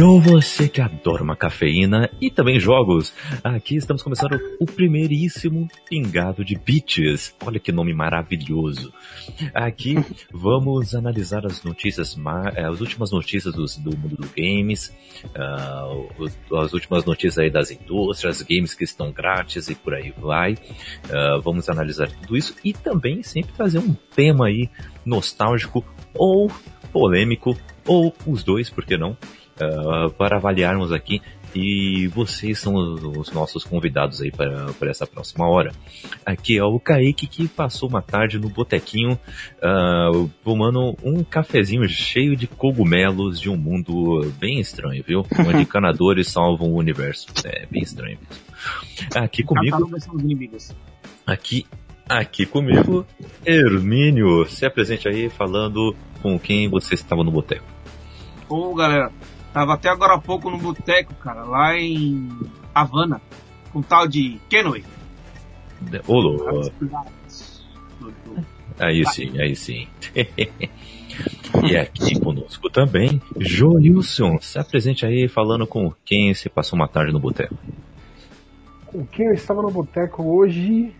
Yo, você que adora uma cafeína e também jogos. Aqui estamos começando o primeiríssimo pingado de Beaches. Olha que nome maravilhoso. Aqui vamos analisar as notícias, eh, as últimas notícias do, do mundo dos games, uh, as últimas notícias aí das indústrias, games que estão grátis e por aí vai. Uh, vamos analisar tudo isso e também sempre trazer um tema aí nostálgico ou polêmico ou os dois, por que não? Uh, para avaliarmos aqui e vocês são os nossos convidados aí para, para essa próxima hora. Aqui é o Kaique que passou uma tarde no botequinho uh, tomando um cafezinho cheio de cogumelos de um mundo bem estranho, viu? Onde encanadores salvam o universo. É bem estranho mesmo. Aqui comigo. Aqui, aqui comigo, Hermínio. Se apresente aí falando com quem você estava no boteco. Ô galera, Tava até agora há pouco no boteco, cara, lá em Havana, com tal de Kenway. Ô, louco. Aí sim, aí sim. e aqui conosco também, Joilson. Se apresente aí falando com quem se passou uma tarde no boteco. Com quem eu estava no boteco hoje?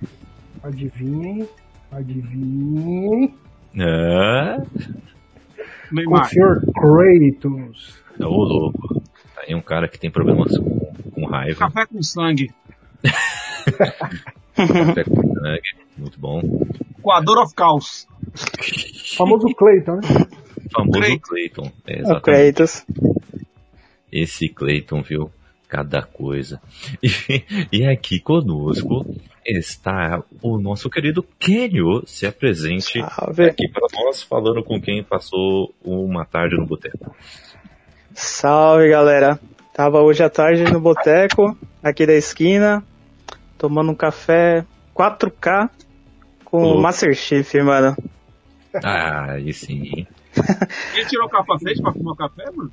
Adivinhem, adivinhem. Ah. Com o Sr. Kratos. Ô, louco. Tá aí um cara que tem problemas com, com raiva. Café com sangue. Café com sangue. Muito bom. Coador of Caos. Famoso Clayton, né? Famoso Clayton. É, exatamente. Esse Clayton, viu? Cada coisa. E, e aqui conosco está o nosso querido Kenio. Se apresente Salve. aqui para nós, falando com quem passou uma tarde no boteco. Salve galera! Tava hoje à tarde no boteco, aqui da esquina, tomando um café 4K com o Master Chief, mano. Ah, aí sim. Quem tirou o capacete pra fumar café, mano?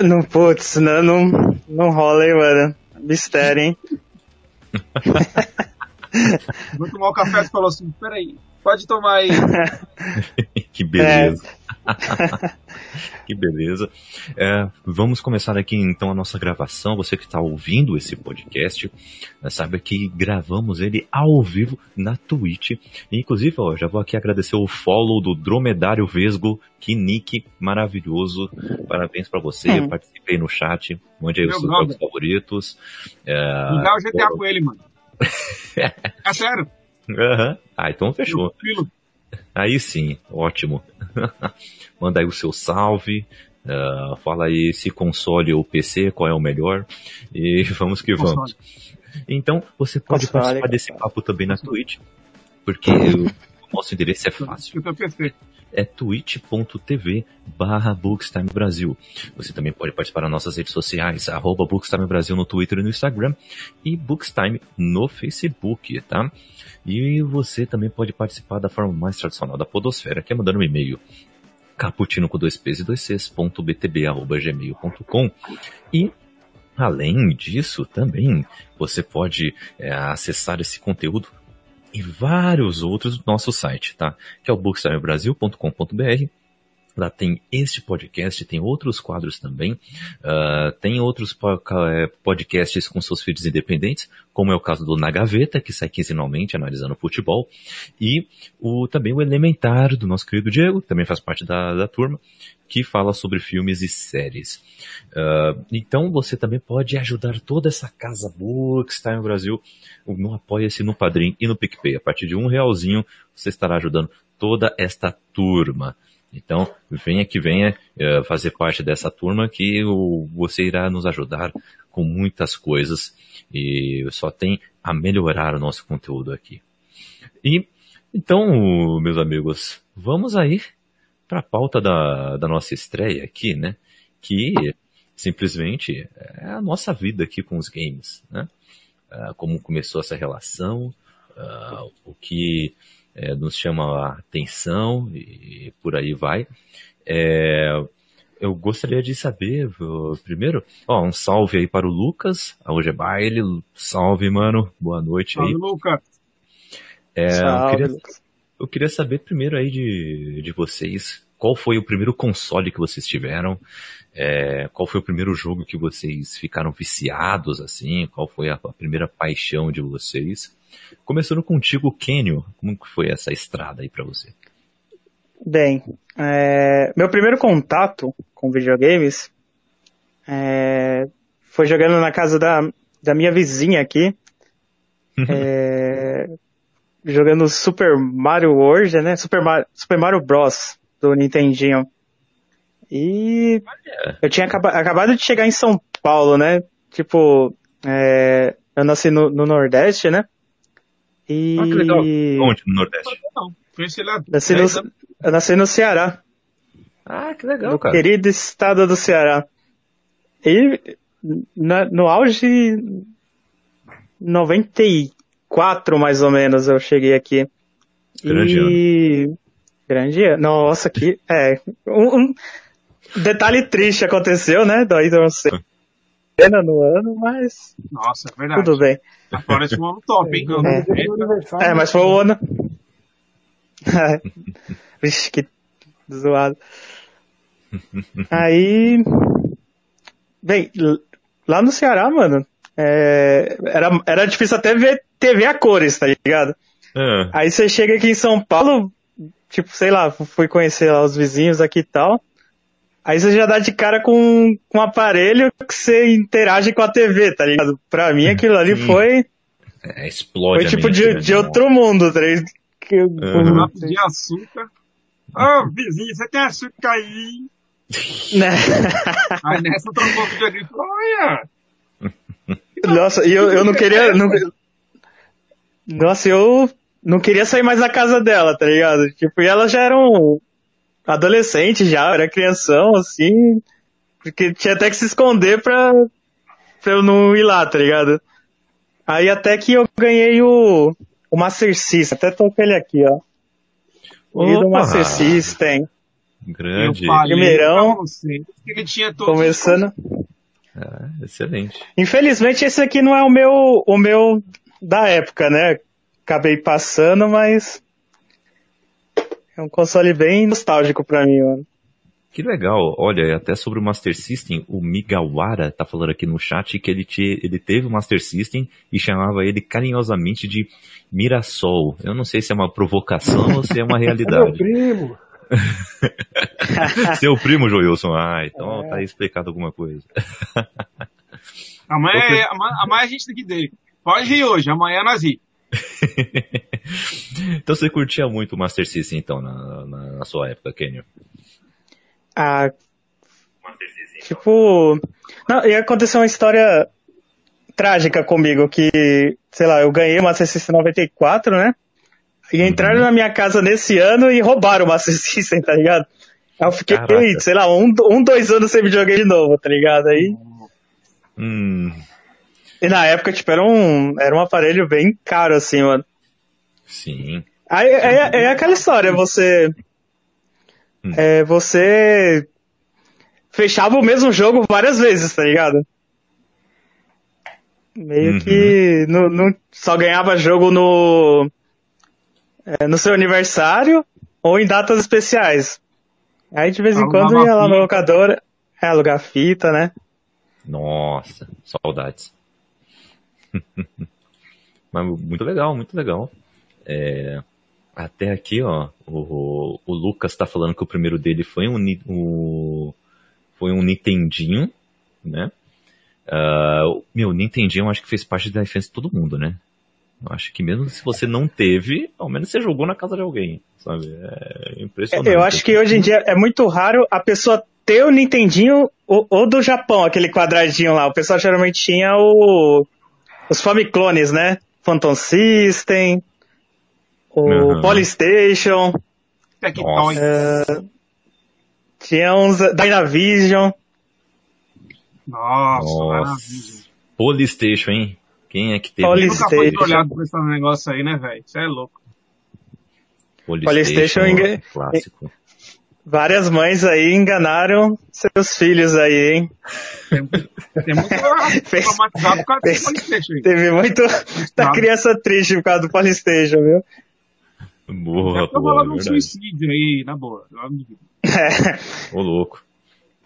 Não, putz, não, não, não rola, hein, mano. Mistério, hein? Vou tomar o café e falou assim, peraí, pode tomar aí. que beleza. É. que beleza. É, vamos começar aqui então a nossa gravação. Você que está ouvindo esse podcast, né, sabe que gravamos ele ao vivo na Twitch. E, inclusive, ó, já vou aqui agradecer o follow do Dromedário Vesgo. Que nick maravilhoso. Parabéns para você. Hum. Participei no chat. Mande aí Meu os seus jogos favoritos. É, dá o GTA com ele, mano. é sério. Uhum. Ah, então fechou. Aí sim, ótimo. Manda aí o seu salve. Uh, fala aí se console ou PC, qual é o melhor. E vamos que vamos. Console. Então, você pode console. participar desse papo também na Twitch, porque o nosso endereço é fácil. É twitch.tv barra Bookstime Brasil. Você também pode participar das nossas redes sociais, arroba Bookstime Brasil no Twitter e no Instagram e Bookstime no Facebook, tá? E você também pode participar da forma mais tradicional da podosfera, que é mandando um e-mail caputino com dois p's e dois c's, ponto btb, arroba, gmail.com. E além disso, também você pode é, acessar esse conteúdo e vários outros do nosso site, tá? Que é o bookstimebrasil.com.br Lá tem este podcast, tem outros quadros também, uh, tem outros é, podcasts com seus feeds independentes, como é o caso do Na Gaveta, que sai quinzenalmente analisando futebol, e o, também o Elementar, do nosso querido Diego, que também faz parte da, da turma, que fala sobre filmes e séries. Uh, então você também pode ajudar toda essa casa boa que está no Brasil no Apoia-se no Padrim e no PicPay. A partir de um realzinho você estará ajudando toda esta turma. Então, venha que venha uh, fazer parte dessa turma que você irá nos ajudar com muitas coisas e só tem a melhorar o nosso conteúdo aqui. E então, meus amigos, vamos aí para a pauta da, da nossa estreia aqui, né? Que simplesmente é a nossa vida aqui com os games, né? Uh, como começou essa relação, uh, o que é, nos chama a atenção e por aí vai. É, eu gostaria de saber, primeiro, ó, um salve aí para o Lucas, hoje é baile, salve, mano, boa noite aí. Salve, Lucas. É, salve, eu, queria, eu queria saber primeiro aí de, de vocês, qual foi o primeiro console que vocês tiveram, É, qual foi o primeiro jogo que vocês ficaram viciados assim? Qual foi a, a primeira paixão de vocês? Começando contigo, Kenio, como foi essa estrada aí para você? Bem, é, meu primeiro contato com videogames é, foi jogando na casa da, da minha vizinha aqui. é, jogando Super Mario World, né? Super Mario, Super Mario Bros. do Nintendinho. E eu tinha acaba, acabado de chegar em São Paulo, né? Tipo, é, eu nasci no, no, Nordeste, né? E... Ah, que legal. Onde no Nordeste? Não, conheci lá. Nasci no, eu nasci no Ceará. Ah, que legal, no cara. querido estado do Ceará. E na, no auge 94 mais ou menos eu cheguei aqui. Grande e... ano. Grande ano. Nossa, que. É. Um, um, detalhe triste aconteceu, né? Daí não sei. Pena no ano, mas. Nossa, é verdade. Tudo bem. Agora esse um ano top, hein? É, é mas foi o ano. Vixe, que zoado. Aí. Bem, lá no Ceará, mano, é, era, era difícil até ver TV a cores, tá ligado? É. Aí você chega aqui em São Paulo, tipo, sei lá, fui conhecer lá os vizinhos aqui e tal. Aí você já dá de cara com, com um aparelho que você interage com a TV, tá ligado? Pra mim aquilo ali Sim. foi. É, explode. Foi tipo de, né? de outro mundo, tá ligado? Que, uhum. De açúcar. Ô, oh, vizinho, você tem açúcar aí? Né? Aí nessa trombou o videogame olha! Nossa, e eu, eu não queria. Não... Nossa, eu não queria sair mais da casa dela, tá ligado? Tipo, e ela já era um adolescente já, era crianção, assim. Porque tinha até que se esconder pra, pra eu não ir lá, tá ligado? Aí até que eu ganhei o, o Master System, até tô com ele aqui, ó. E do Master System. Grande. Primeirão. Ele tinha todos começando. Ah, excelente. Infelizmente esse aqui não é o meu, o meu da época, né? Acabei passando, mas é um console bem nostálgico pra mim, mano. Que legal. Olha, até sobre o Master System, o Migawara tá falando aqui no chat que ele, te, ele teve o Master System e chamava ele carinhosamente de Mirasol. Eu não sei se é uma provocação ou se é uma realidade. É meu primo. Seu primo, Joilson. Ah, então é. tá aí explicado alguma coisa. Amanhã, é, amanhã, a gente tem que ter. Pode rir hoje, amanhã nós rir. então você curtia muito o Master System, então, na, na, na sua época, Kenyon? Ah, tipo... Não, e aconteceu uma história trágica comigo, que, sei lá, eu ganhei o Master System 94, né? E entraram uhum. na minha casa nesse ano e roubaram o Master System, tá ligado? Aí eu fiquei, Caraca. sei lá, um, um, dois anos sem videogame de novo, tá ligado? Aí. Hum. E na época, tipo, era um, era um aparelho bem caro, assim, mano. Sim. Aí é, é, é aquela história, você. Hum. É, você. Fechava o mesmo jogo várias vezes, tá ligado? Meio uhum. que não, não, só ganhava jogo no é, no seu aniversário ou em datas especiais. Aí de vez em quando ia lá na locadora, é, alugar fita, né? Nossa, saudades. Mas muito legal, muito legal. É, até aqui, ó, o, o Lucas tá falando que o primeiro dele foi um, o, foi um Nintendinho, né? Uh, meu, Nintendinho eu acho que fez parte da infância de todo mundo, né? Eu acho que mesmo se você não teve, ao menos você jogou na casa de alguém, sabe? É impressionante. Eu acho que hoje em dia é muito raro a pessoa ter o Nintendinho ou, ou do Japão, aquele quadradinho lá. O pessoal geralmente tinha o, os Famiclones, né? Phantom System, o uhum. Polystation. É, tinha uns Dynavision. Nossa, Nossa. Polystation, hein? Quem é que teve? Polystation. Nunca foi olhado por esse negócio aí, né, velho? Isso é louco. Polystation, Polystation clássico. Várias mães aí enganaram seus filhos aí, hein? Tem, tem muito traumatizado por causa do Polystation. Teve muito da criança triste por causa do Polystation, viu? Boa, boa. Tô falando um suicídio aí, na boa. É. Ô, louco.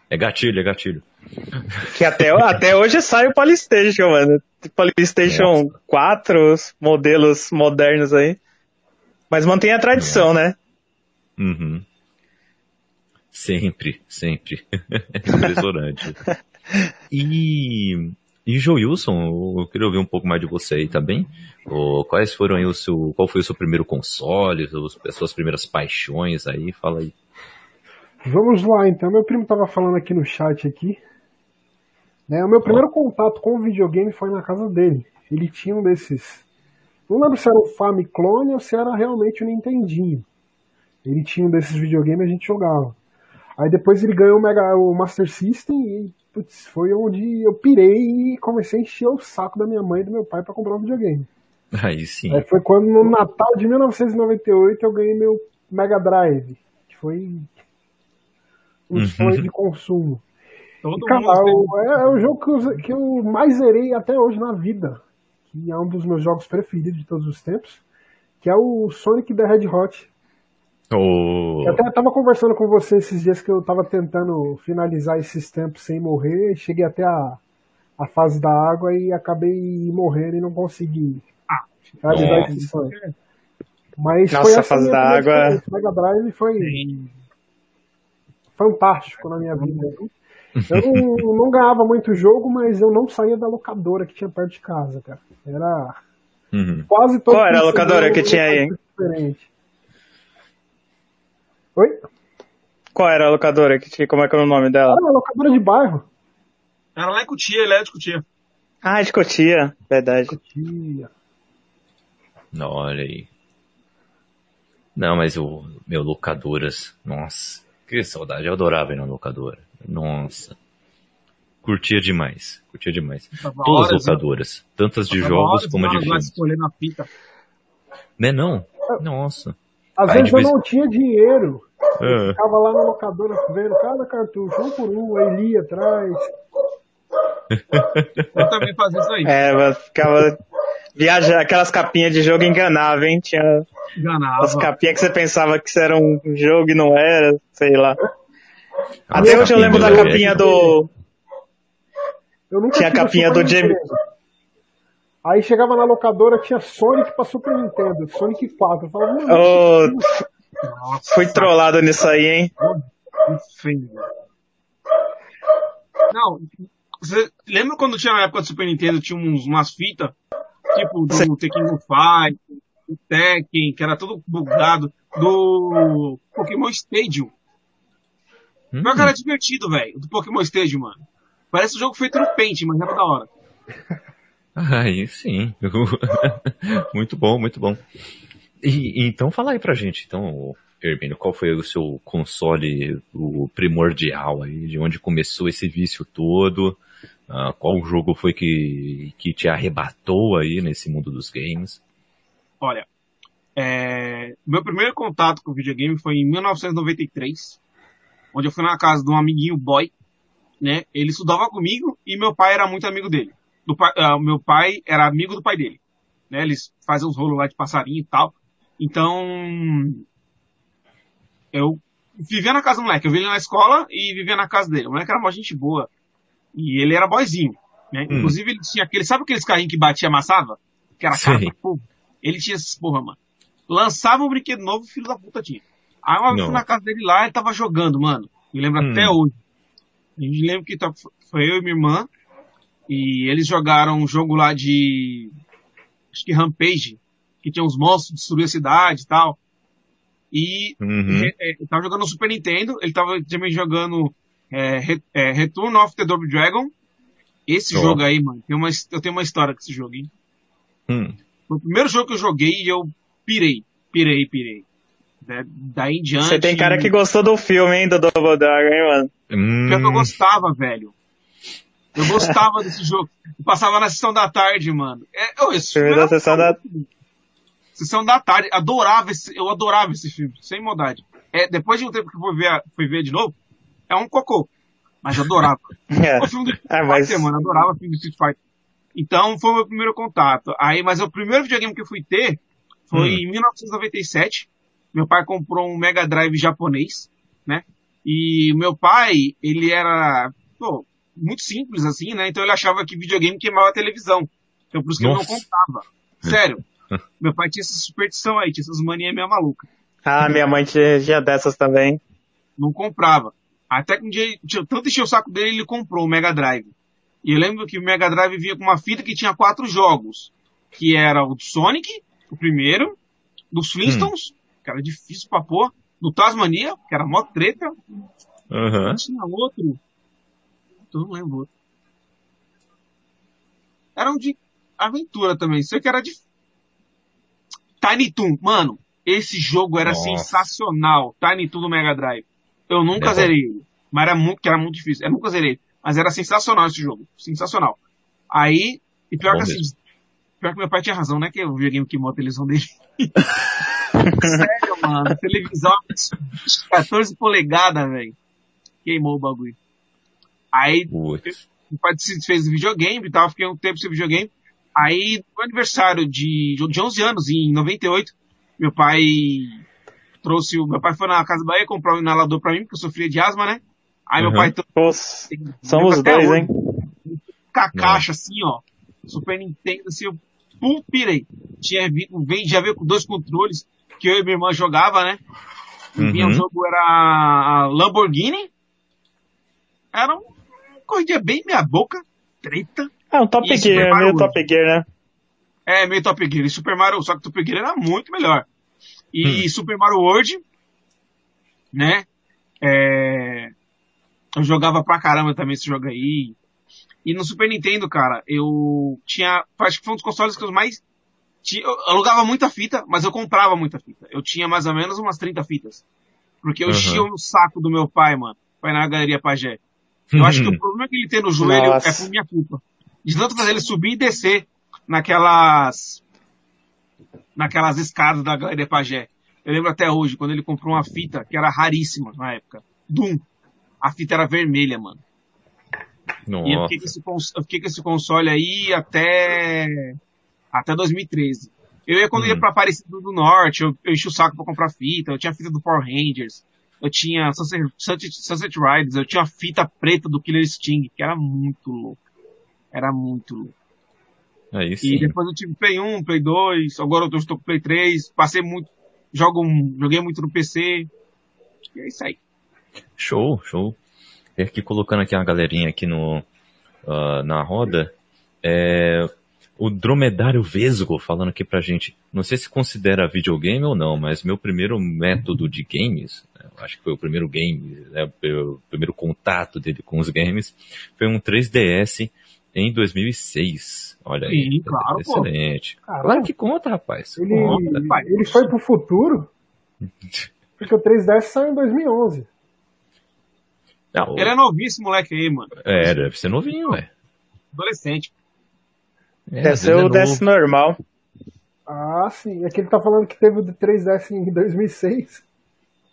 É gatilho, é gatilho. Que até, até hoje sai o Polystation, mano. Polystation Nossa. 4, os modelos modernos aí. Mas mantém a tradição, né? Uhum. Sempre, sempre. Impressionante. e, e Joilson, eu queria ouvir um pouco mais de você aí também. Tá quais foram aí o seu, qual foi o seu primeiro console, as suas primeiras paixões aí? Fala aí. Vamos lá, então. Meu primo estava falando aqui no chat aqui. Né, o meu primeiro contato com o videogame foi na casa dele. Ele tinha um desses. Não lembro se era o Famiclone ou se era realmente o Nintendinho. Ele tinha um desses videogames e a gente jogava. Aí depois ele ganhou o, Mega, o Master System e putz, foi onde eu pirei e comecei a encher o saco da minha mãe e do meu pai para comprar um videogame. Aí sim. Aí foi quando no Natal de 1998 eu ganhei meu Mega Drive, que foi um uhum. sonho de consumo. Todo e, cara, é, é, o jogo que eu, que eu mais zerei até hoje na vida, que é um dos meus jogos preferidos de todos os tempos, que é o Sonic the Hedgehog. Oh. Eu até tava conversando com você esses dias que eu tava tentando finalizar esses tempos sem morrer, cheguei até a, a fase da água e acabei morrendo e não consegui finalizar esse sonho. Mas Nossa, foi a fase da água. Esse Mega Drive foi Sim. fantástico na minha vida. Eu não, não, ganhava muito jogo, mas eu não saía da locadora que tinha perto de casa, cara. Era uhum. quase todo Qual era a locadora que tinha aí? Diferente. Oi? Qual era a locadora que? Como é que era o nome dela? Era a locadora de bairro. Era lá em Cotia, ele é de Cotia. Ah, de Cotia, verdade. Cotia. Não, olha aí. Não, mas o meu locadoras, nossa, que saudade, eu adorava ir na locadora. Nossa. Curtia demais, curtia demais. Todas as locadoras, tantas de jogos como de filmes. escolher na fita. Né não? Nossa. Às Aí vezes depois... eu não tinha dinheiro. Eu é. ficava lá na locadora vendo cada cartucho, um por um, aí lia atrás. eu também fazia isso aí. É, mas ficava. Viajar, aquelas capinhas de jogo enganavam, hein? Tinha Enganava. as capinhas que você pensava que era um jogo e não era, sei lá. Até hoje eu lembro da capinha do. tinha a capinha do Jamie. Aí chegava na locadora, tinha Sonic pra Super Nintendo, Sonic 4. Eu falava, oh, fui trollado nisso aí, hein? Enfim. Não, você lembra quando tinha na época do Super Nintendo, tinha uns, umas fitas, tipo do Sim. Tekken Fight, do Tekken, que era todo bugado, do Pokémon Stadium. Hum. Pior que era divertido, velho, do Pokémon Stadium, mano. Parece um jogo feito no Paint, mas era da hora. Aí sim. muito bom, muito bom. E, então fala aí pra gente, então, Hermínio, qual foi o seu console o primordial aí, de onde começou esse vício todo? Uh, qual jogo foi que, que te arrebatou aí nesse mundo dos games? Olha, é, meu primeiro contato com videogame foi em 1993, onde eu fui na casa de um amiguinho boy, né? Ele estudava comigo e meu pai era muito amigo dele uh, meu pai era amigo do pai dele. Né? Eles fazem uns rolos lá de passarinho e tal. Então, eu vivia na casa do moleque. Eu vivia na escola e vivia na casa dele. O moleque era uma gente boa. E ele era boizinho. Né? Hum. Inclusive, ele tinha aquele, sabe aqueles carrinhos que batia e amassava? Que era cara pô, Ele tinha essas porra, mano. Lançava um brinquedo novo, filho da puta tinha. Aí uma vez fui na casa dele lá, ele tava jogando, mano. Me lembro hum. até hoje. me lembro que foi eu e minha irmã, e eles jogaram um jogo lá de. Acho que Rampage, que tinha uns monstros, destruir a cidade e tal. E uhum. é, é, tava jogando no Super Nintendo, ele tava também jogando é, é, Return of the Double Dragon. Esse oh. jogo aí, mano, tem uma, eu tenho uma história com esse jogo, hein? Hum. Foi o primeiro jogo que eu joguei e eu pirei, pirei, pirei. Né? Daí em diante. Você tem cara que gostou do filme, hein, do Double Dragon, hein, mano? Hum. Pior que eu gostava, velho. Eu gostava desse jogo. Eu passava na sessão da tarde, mano. É, oh, esse filme da sessão da... Sessão da tarde. Adorava esse, eu adorava esse filme, sem maldade. É, depois de um tempo que eu fui ver, fui ver de novo, é um cocô. Mas adorava. é. O filme do Street é, mas... Fighter, mano. Adorava o filme do Street Fighter. Então foi o meu primeiro contato. Aí, mas o primeiro videogame que eu fui ter foi hum. em 1997. Meu pai comprou um Mega Drive japonês, né? E meu pai, ele era, pô, muito simples assim, né? Então ele achava que videogame queimava a televisão. Então por isso que Nossa. ele não comprava. Sério. Meu pai tinha essa superstição aí, tinha essas manias meio malucas. Ah, minha mãe tinha dessas também. Não comprava. Até que um dia, tanto encheu o saco dele, ele comprou o Mega Drive. E eu lembro que o Mega Drive vinha com uma fita que tinha quatro jogos. Que era o do Sonic, o primeiro, dos Flintstones, hum. que era difícil pra pôr, do Tasmania, que era mó treta. Uhum. Tinha outro. Eu não lembro outro. Era um de aventura também. Sei que era de. Tiny Toon. Mano, esse jogo era Nossa. sensacional. Tiny Toon do Mega Drive. Eu nunca é zerei ele. Mas era muito, que era muito difícil. Eu nunca zerei. Mas era sensacional esse jogo. Sensacional. Aí, e pior Bom que assim, pior que meu pai tinha razão, né? Que o videogame queimou a televisão dele. Sério, mano. Televisão 14 polegadas, velho. Queimou o bagulho. Aí, Putz. meu pai fez videogame e tal, fiquei um tempo sem videogame. Aí, no aniversário de, de 11 anos, em 98, meu pai trouxe o, meu pai foi na Casa Bahia comprar um inalador pra mim, porque eu sofria de asma, né? Aí uhum. meu pai trouxe. Somos dois, hein? Com a caixa assim, ó. Super Nintendo, assim, eu pum, pirei. Tinha, vem, já veio com dois controles que eu e minha irmã jogava, né? Uhum. O jogo era a Lamborghini. Era um corridinha bem meia boca, treta. É um Top Gear, meio Top Gear, né? É, meio Top Gear. E Super Mario, só que Top Gear era muito melhor. E hum. Super Mario World, né? É... Eu jogava pra caramba também esse jogo aí. E no Super Nintendo, cara, eu tinha. Acho que foi um dos consoles que eu mais. Tinha, eu alugava muita fita, mas eu comprava muita fita. Eu tinha mais ou menos umas 30 fitas. Porque eu uhum. o saco do meu pai, mano. Vai na Galeria Pajé. Eu acho que o problema que ele tem no joelho Nossa. é por minha culpa. De tanto fazer ele subir e descer naquelas naquelas escadas da Galeria Pajé. Eu lembro até hoje, quando ele comprou uma fita que era raríssima na época. Doom. A fita era vermelha, mano. Nossa. E eu fiquei, com esse, eu fiquei com esse console aí até, até 2013. Eu ia quando hum. ia pra Aparecida do Norte, eu, eu enchi o saco pra comprar fita, eu tinha fita do Power Rangers, eu tinha Sunset, Sunset, Sunset Riders, eu tinha fita preta do Killer Sting, que era muito louco. Era muito louco. Aí sim. E depois eu tive Play 1, Play 2, agora eu estou com Play 3, passei muito, jogo, joguei muito no PC. E é isso aí. Show, show. E aqui colocando aqui uma galerinha aqui no, uh, na roda, é, o Dromedário Vesgo falando aqui pra gente, não sei se considera videogame ou não, mas meu primeiro método de games, né, acho que foi o primeiro game, né, o primeiro contato dele com os games, foi um 3DS em 2006. Olha aí. Sim, claro, excelente. Pô. Claro que conta, rapaz. Ele, conta. ele foi pro futuro? Porque o 3DS saiu em 2011. Não, ele é novíssimo, moleque aí, mano. É, deve ser novinho, ué. Adolescente. É, deve ser o é DS normal. Ah, sim. É que ele tá falando que teve o 3DS em 2006.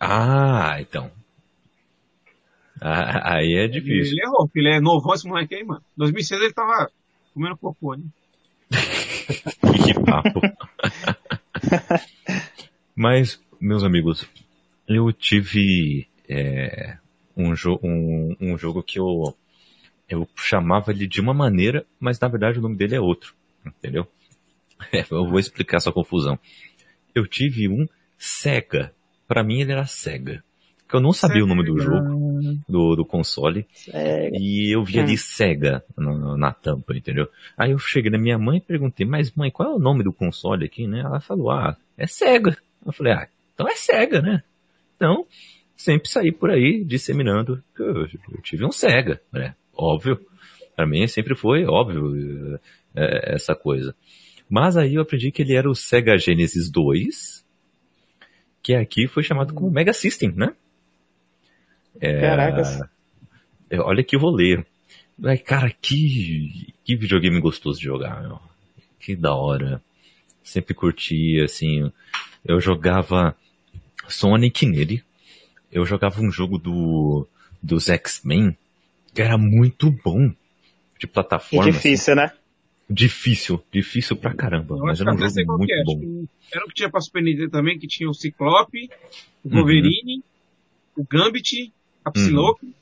Ah, então. Ah, aí é difícil. Ele errou, porque ele é novo esse moleque aí, mano. 2006 ele tava comendo cocô, né? que papo. Mas, meus amigos, eu tive é, um, jo um, um jogo que eu, eu chamava ele de uma maneira, mas na verdade o nome dele é outro. Entendeu? É, eu vou explicar essa confusão. Eu tive um Sega. Para mim ele era Sega. Porque eu não sabia o nome do jogo, do, do console. Sega. E eu vi ali hum. Sega na, na, tampa, entendeu? Aí eu cheguei na minha mãe e perguntei, mas mãe, qual é o nome do console aqui, né? Ela falou, ah, é Sega. Eu falei, ah, então é Sega, né? Então, sempre saí por aí disseminando que eu, eu tive um Sega, né? Óbvio. Para mim sempre foi óbvio é, essa coisa. Mas aí eu aprendi que ele era o Sega Genesis 2, que aqui foi chamado como Mega System, né? É, Caracas. É, olha que rolê. Cara, que, que videogame gostoso de jogar, meu. Que da hora. Sempre curtia, assim. Eu jogava Sonic nele. Eu jogava um jogo do dos X-Men que era muito bom. De plataforma. E difícil, assim. né? Difícil, difícil pra caramba. mas era um jogo muito bom. Era o que tinha pra Super Nintendo também, que tinha o Ciclope, o Wolverine, uhum. o Gambit A Psylocke.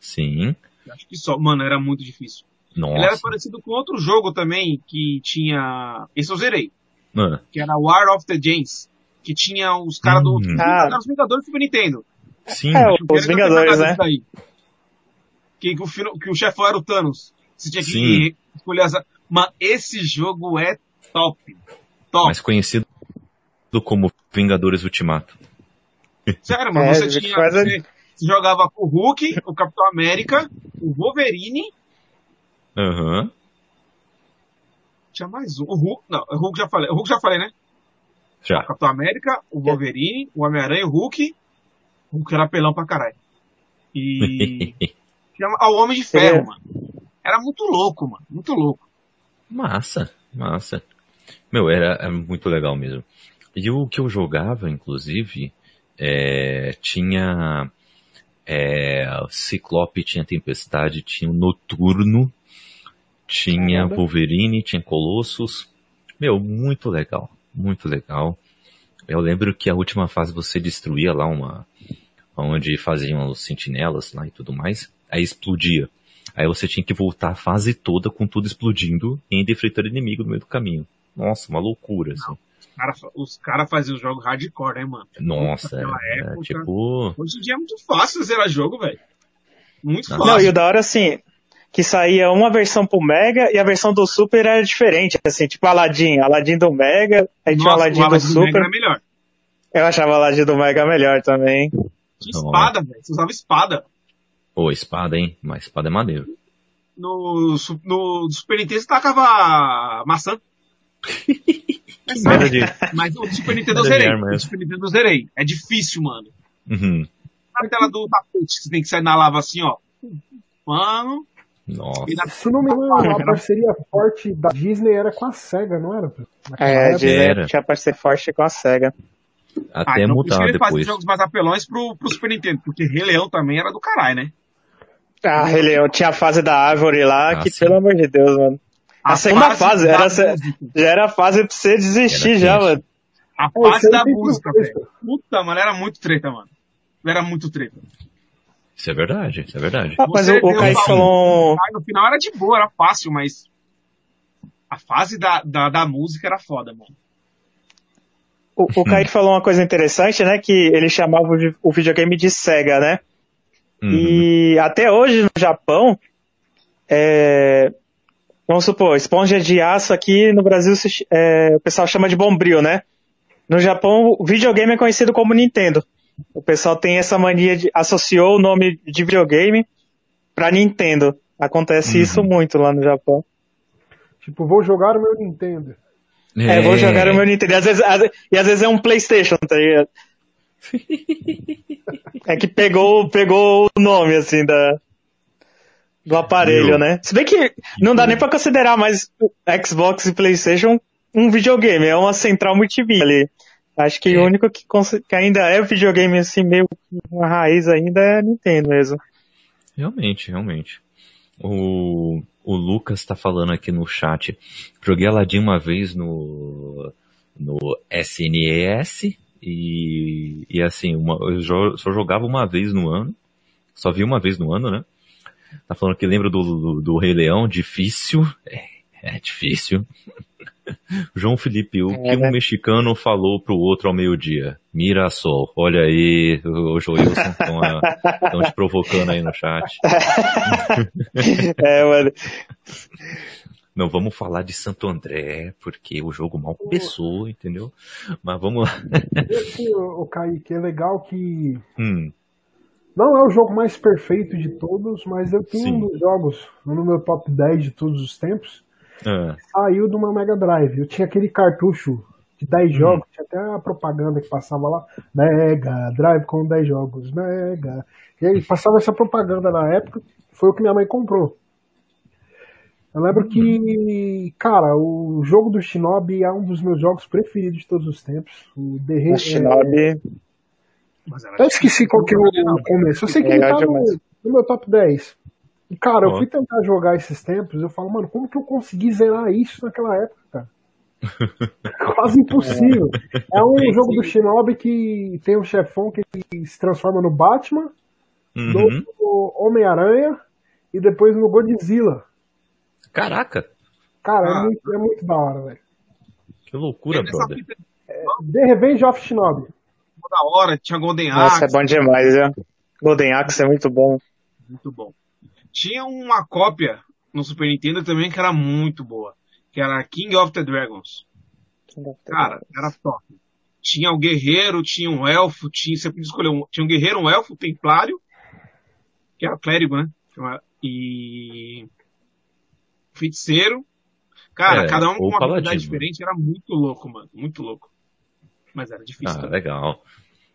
Sim. Acho que só. Mano, era muito difícil. Nossa. Ele era parecido com outro jogo também que tinha. Esse eu zerei. Ah, Que era War of the James. Que tinha os caras do. Hum. Ah. Os Vingadores do Super Nintendo. sim. É, os era Vingadores, né? Que, que o, que o chefão era o Thanos. Você tinha que Sim. escolher as. Mano, esse jogo é top. Top. Mais conhecido como Vingadores Ultimato. Sério, mano. É, você tinha. a- Você, você jogava com o Hulk, o Capitão América, o Wolverine. Aham. Tinha mais um. O Hulk. Não, o Hulk já falei. O Hulk já falei, né? O Já. Capitão América, o Wolverine, o Homem-Aranha, o Hulk. O Hulk era pelão pra caralho. E. tinha o Homem de Ferro, É. mano. Era muito louco, mano. Muito louco. Massa, massa. Meu, era, era muito legal mesmo. E o que eu jogava, inclusive, é, tinha é, Ciclope, tinha Tempestade, tinha o Noturno, tinha Caramba. Wolverine, tinha Colossus. Meu, muito legal, muito legal. Eu lembro que a última fase você destruía lá uma, onde faziam os sentinelas lá e tudo mais, aí explodia. Aí você tinha que voltar a fase toda com tudo explodindo e ainda enfrentando inimigo no meio do caminho. Nossa, uma loucura, assim. Cara, os caras faziam os jogos hardcore, né, mano? Nossa, Naquela é, época. tipo. Hoje em dia é muito fácil zerar jogo, velho. Muito Não, Não, fácil. e o da hora, assim, que saía uma versão pro Mega e a versão do Super era diferente. Assim, tipo Aladdin. Aladdin do Mega, aí tinha Aladdin o Aladdin do Mega Super. era melhor. Eu achava Aladdin do Mega melhor também. Tinha Não. espada, velho. Você usava espada. Pô, espada, hein? Mas espada é maneiro. No, su- no Super Nintendo você tacava maçã. É de. Mas o Super Nintendo zerei. arma O. Super Nintendo eu zerei. É difícil, mano. Uhum. Sabe aquela do tapete que você tem que sair na lava assim, ó? Mano. Nossa. Na... Se não me engano, a parceria forte da Disney era com a SEGA, não era? Naquela É, época. Disney Era. tinha parceria forte com a SEGA. Até então, por isso mudar depois. jogos mais apelões pro, pro Super Nintendo, porque Rei Leão também era do caralho, né? Ah, Rei Leão tinha a fase da árvore lá, Ah, que sim. pelo amor de Deus, mano. A, segunda fase, era, música. já era a fase pra você desistir Era já, mano. A Pô, fase da música, velho. Puta, mano, era muito treta, mano. Era muito treta. Isso é verdade, isso é verdade. Ah, mas o, Kaique falou. No final era de boa, era fácil, mas a fase da, da, da música era foda, mano. O, o Kaique falou uma coisa interessante, né? Que ele chamava o videogame de Sega, né? Uhum. E até hoje no Japão, é, vamos supor, esponja de aço aqui no Brasil é, o pessoal chama de bombril, né? No Japão, o videogame é conhecido como Nintendo. O pessoal tem essa mania de associou o nome de videogame pra Nintendo. Acontece Uhum. isso muito lá no Japão. Tipo, vou jogar o meu Nintendo. É, vou jogar o meu Nintendo. E às, vezes, às- e às vezes é um Playstation, tá ligado? é que pegou, pegou o nome, assim, da, do aparelho, Meu. né? Se bem que não dá nem pra considerar mais o Xbox e Playstation um videogame, é uma central multimídia ali. Acho que É. o único que, que ainda é videogame, assim, meio uma raiz ainda é a Nintendo mesmo. Realmente, realmente. O, o Lucas tá falando aqui no chat. Joguei Aladdin uma vez no, no SNES e, e assim, uma, eu só jogava uma vez no ano. Só vi uma vez no ano, né? Tá falando que lembra do, do, do Rei Leão, difícil. É, é difícil. João Felipe, o que É, né? um mexicano falou pro outro ao meio-dia? Mirassol, olha aí, o Joilson estão te provocando aí no chat. é, mano. Não vamos falar de Santo André, porque o jogo mal começou, entendeu? Mas vamos lá. Esse, o Kaique, é legal que Hum, não é o jogo mais perfeito de todos, mas eu tenho Sim. um dos jogos no meu top 10 de todos os tempos. ah, Saiu do meu Mega Drive. Eu tinha aquele cartucho de 10 Hum. jogos, tinha até a propaganda que passava lá. Mega Drive com 10 jogos, Mega. E aí passava essa propaganda na época, foi o que minha mãe comprou. Eu lembro que, cara, o jogo do Shinobi é um dos meus jogos preferidos de todos os tempos. O The O Shinobi. Eu esqueci qual que é o o começo. Eu sei que É ele tá no, no meu top 10. E, cara, eu fui tentar jogar esses tempos, eu falo, mano, como que eu consegui zerar isso naquela época, cara? Quase impossível. É um jogo do Shinobi que tem um chefão que se transforma no Batman, Uhum. no Homem-Aranha e depois no Godzilla. Caraca, Cara, Ah. é, muito, é muito da hora, velho. que loucura, brother. fita The Revenge of Shinobi. Da hora, tinha Golden Nossa, é Axe, bom demais, viu? Golden Axe é muito bom. muito bom. Tinha uma cópia no Super Nintendo também que era muito boa, que era King of the Dragons. Cara, era top. Tinha o guerreiro, tinha um elfo, tinha, você podia escolher um, tinha um guerreiro, um elfo, um templário, que era clérigo, né? E feiticeiro. Cara, É, cada um com uma paladino. habilidade diferente, era muito louco, mano, muito louco. Mas era difícil. Ah, também. legal.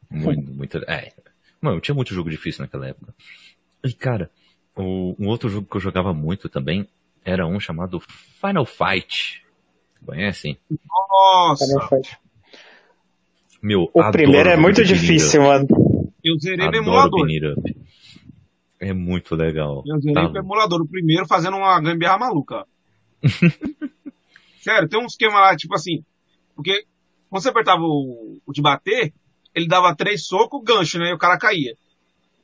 Muito, muito. É. Mano, tinha muito jogo difícil naquela época. E, cara, o- um outro jogo que eu jogava muito também era um chamado Final Fight. Conhecem? Nossa, Meu, O adoro primeiro é muito difícil, mano. eu zerei no. Adoro emulador. beat 'em up. É muito legal. Eu zerei Tá no emulador, o primeiro fazendo uma gambiarra maluca. Sério, tem um esquema lá, tipo assim, porque quando você apertava o, o de bater, ele dava três socos, gancho, né? E o cara caía.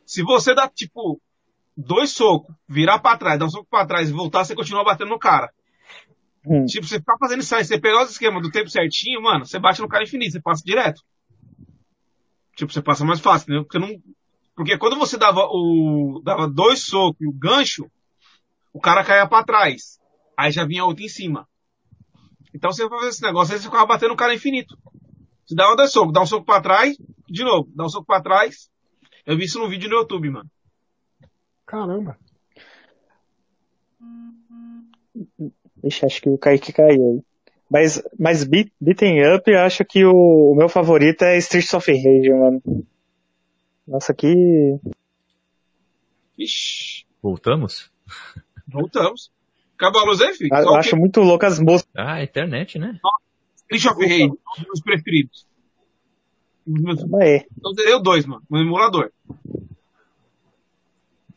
Se você dá, tipo, dois socos, virar pra trás, dar um soco pra trás e voltar, você continua batendo no cara. Hum. Tipo, você ficar fazendo isso aí, você pegar os esquemas do tempo certinho, mano, você bate no cara infinito, você passa direto. Tipo, você passa mais fácil, entendeu? Porque não, porque quando você dava o, dava dois socos e o gancho, o cara caía pra trás. Aí já vinha outro em cima. Então você fazia esse negócio, aí você ficava batendo o cara infinito. Você dava dois socos, dá um soco pra trás, de novo, dá um soco pra trás. Eu vi isso num vídeo no YouTube, mano. Caramba. Ixi, acho que o Kaique caiu. Mas, mas beat, Beaten Up, eu acho que o, o meu favorito é Streets of Rage, mano. Nossa, que. Ixi, Voltamos? voltamos. Acabou a luz aí, filho? Eu acho muito louco as músicas. Ah, a internet, né? Street of Rage, um dos meus preferidos. Dos meus... É. Eu zerei o dois, mano, no emulador.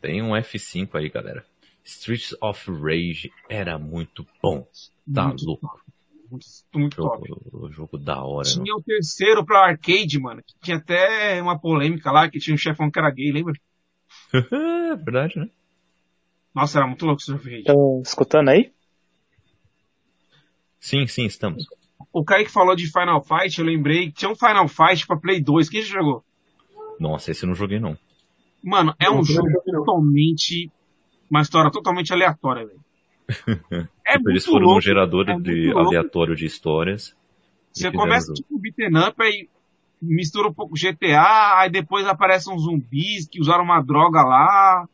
Tem um F5 aí, galera. Streets of Rage era muito bom. Tá Muito louco. Muito, muito top. Jogo, jogo da hora. Tinha o terceiro pra arcade, mano. Que tinha até uma polêmica lá, que tinha um chefão que era gay, lembra? é verdade, né? Nossa, era muito louco esse Street of Rage. Estão escutando aí? Sim, sim, estamos. O Kaique falou de Final Fight, eu lembrei que tinha um Final Fight pra Play 2. Quem já jogou? Nossa, esse eu não joguei não. Mano, é um Não, jogo joguei, não. totalmente. Uma história totalmente aleatória, velho. É Tipo, eles foram louco. num gerador é de aleatório de histórias. Você começa o jogo. tipo beaten up, aí mistura um pouco GTA, aí depois aparecem uns zumbis que usaram uma droga lá.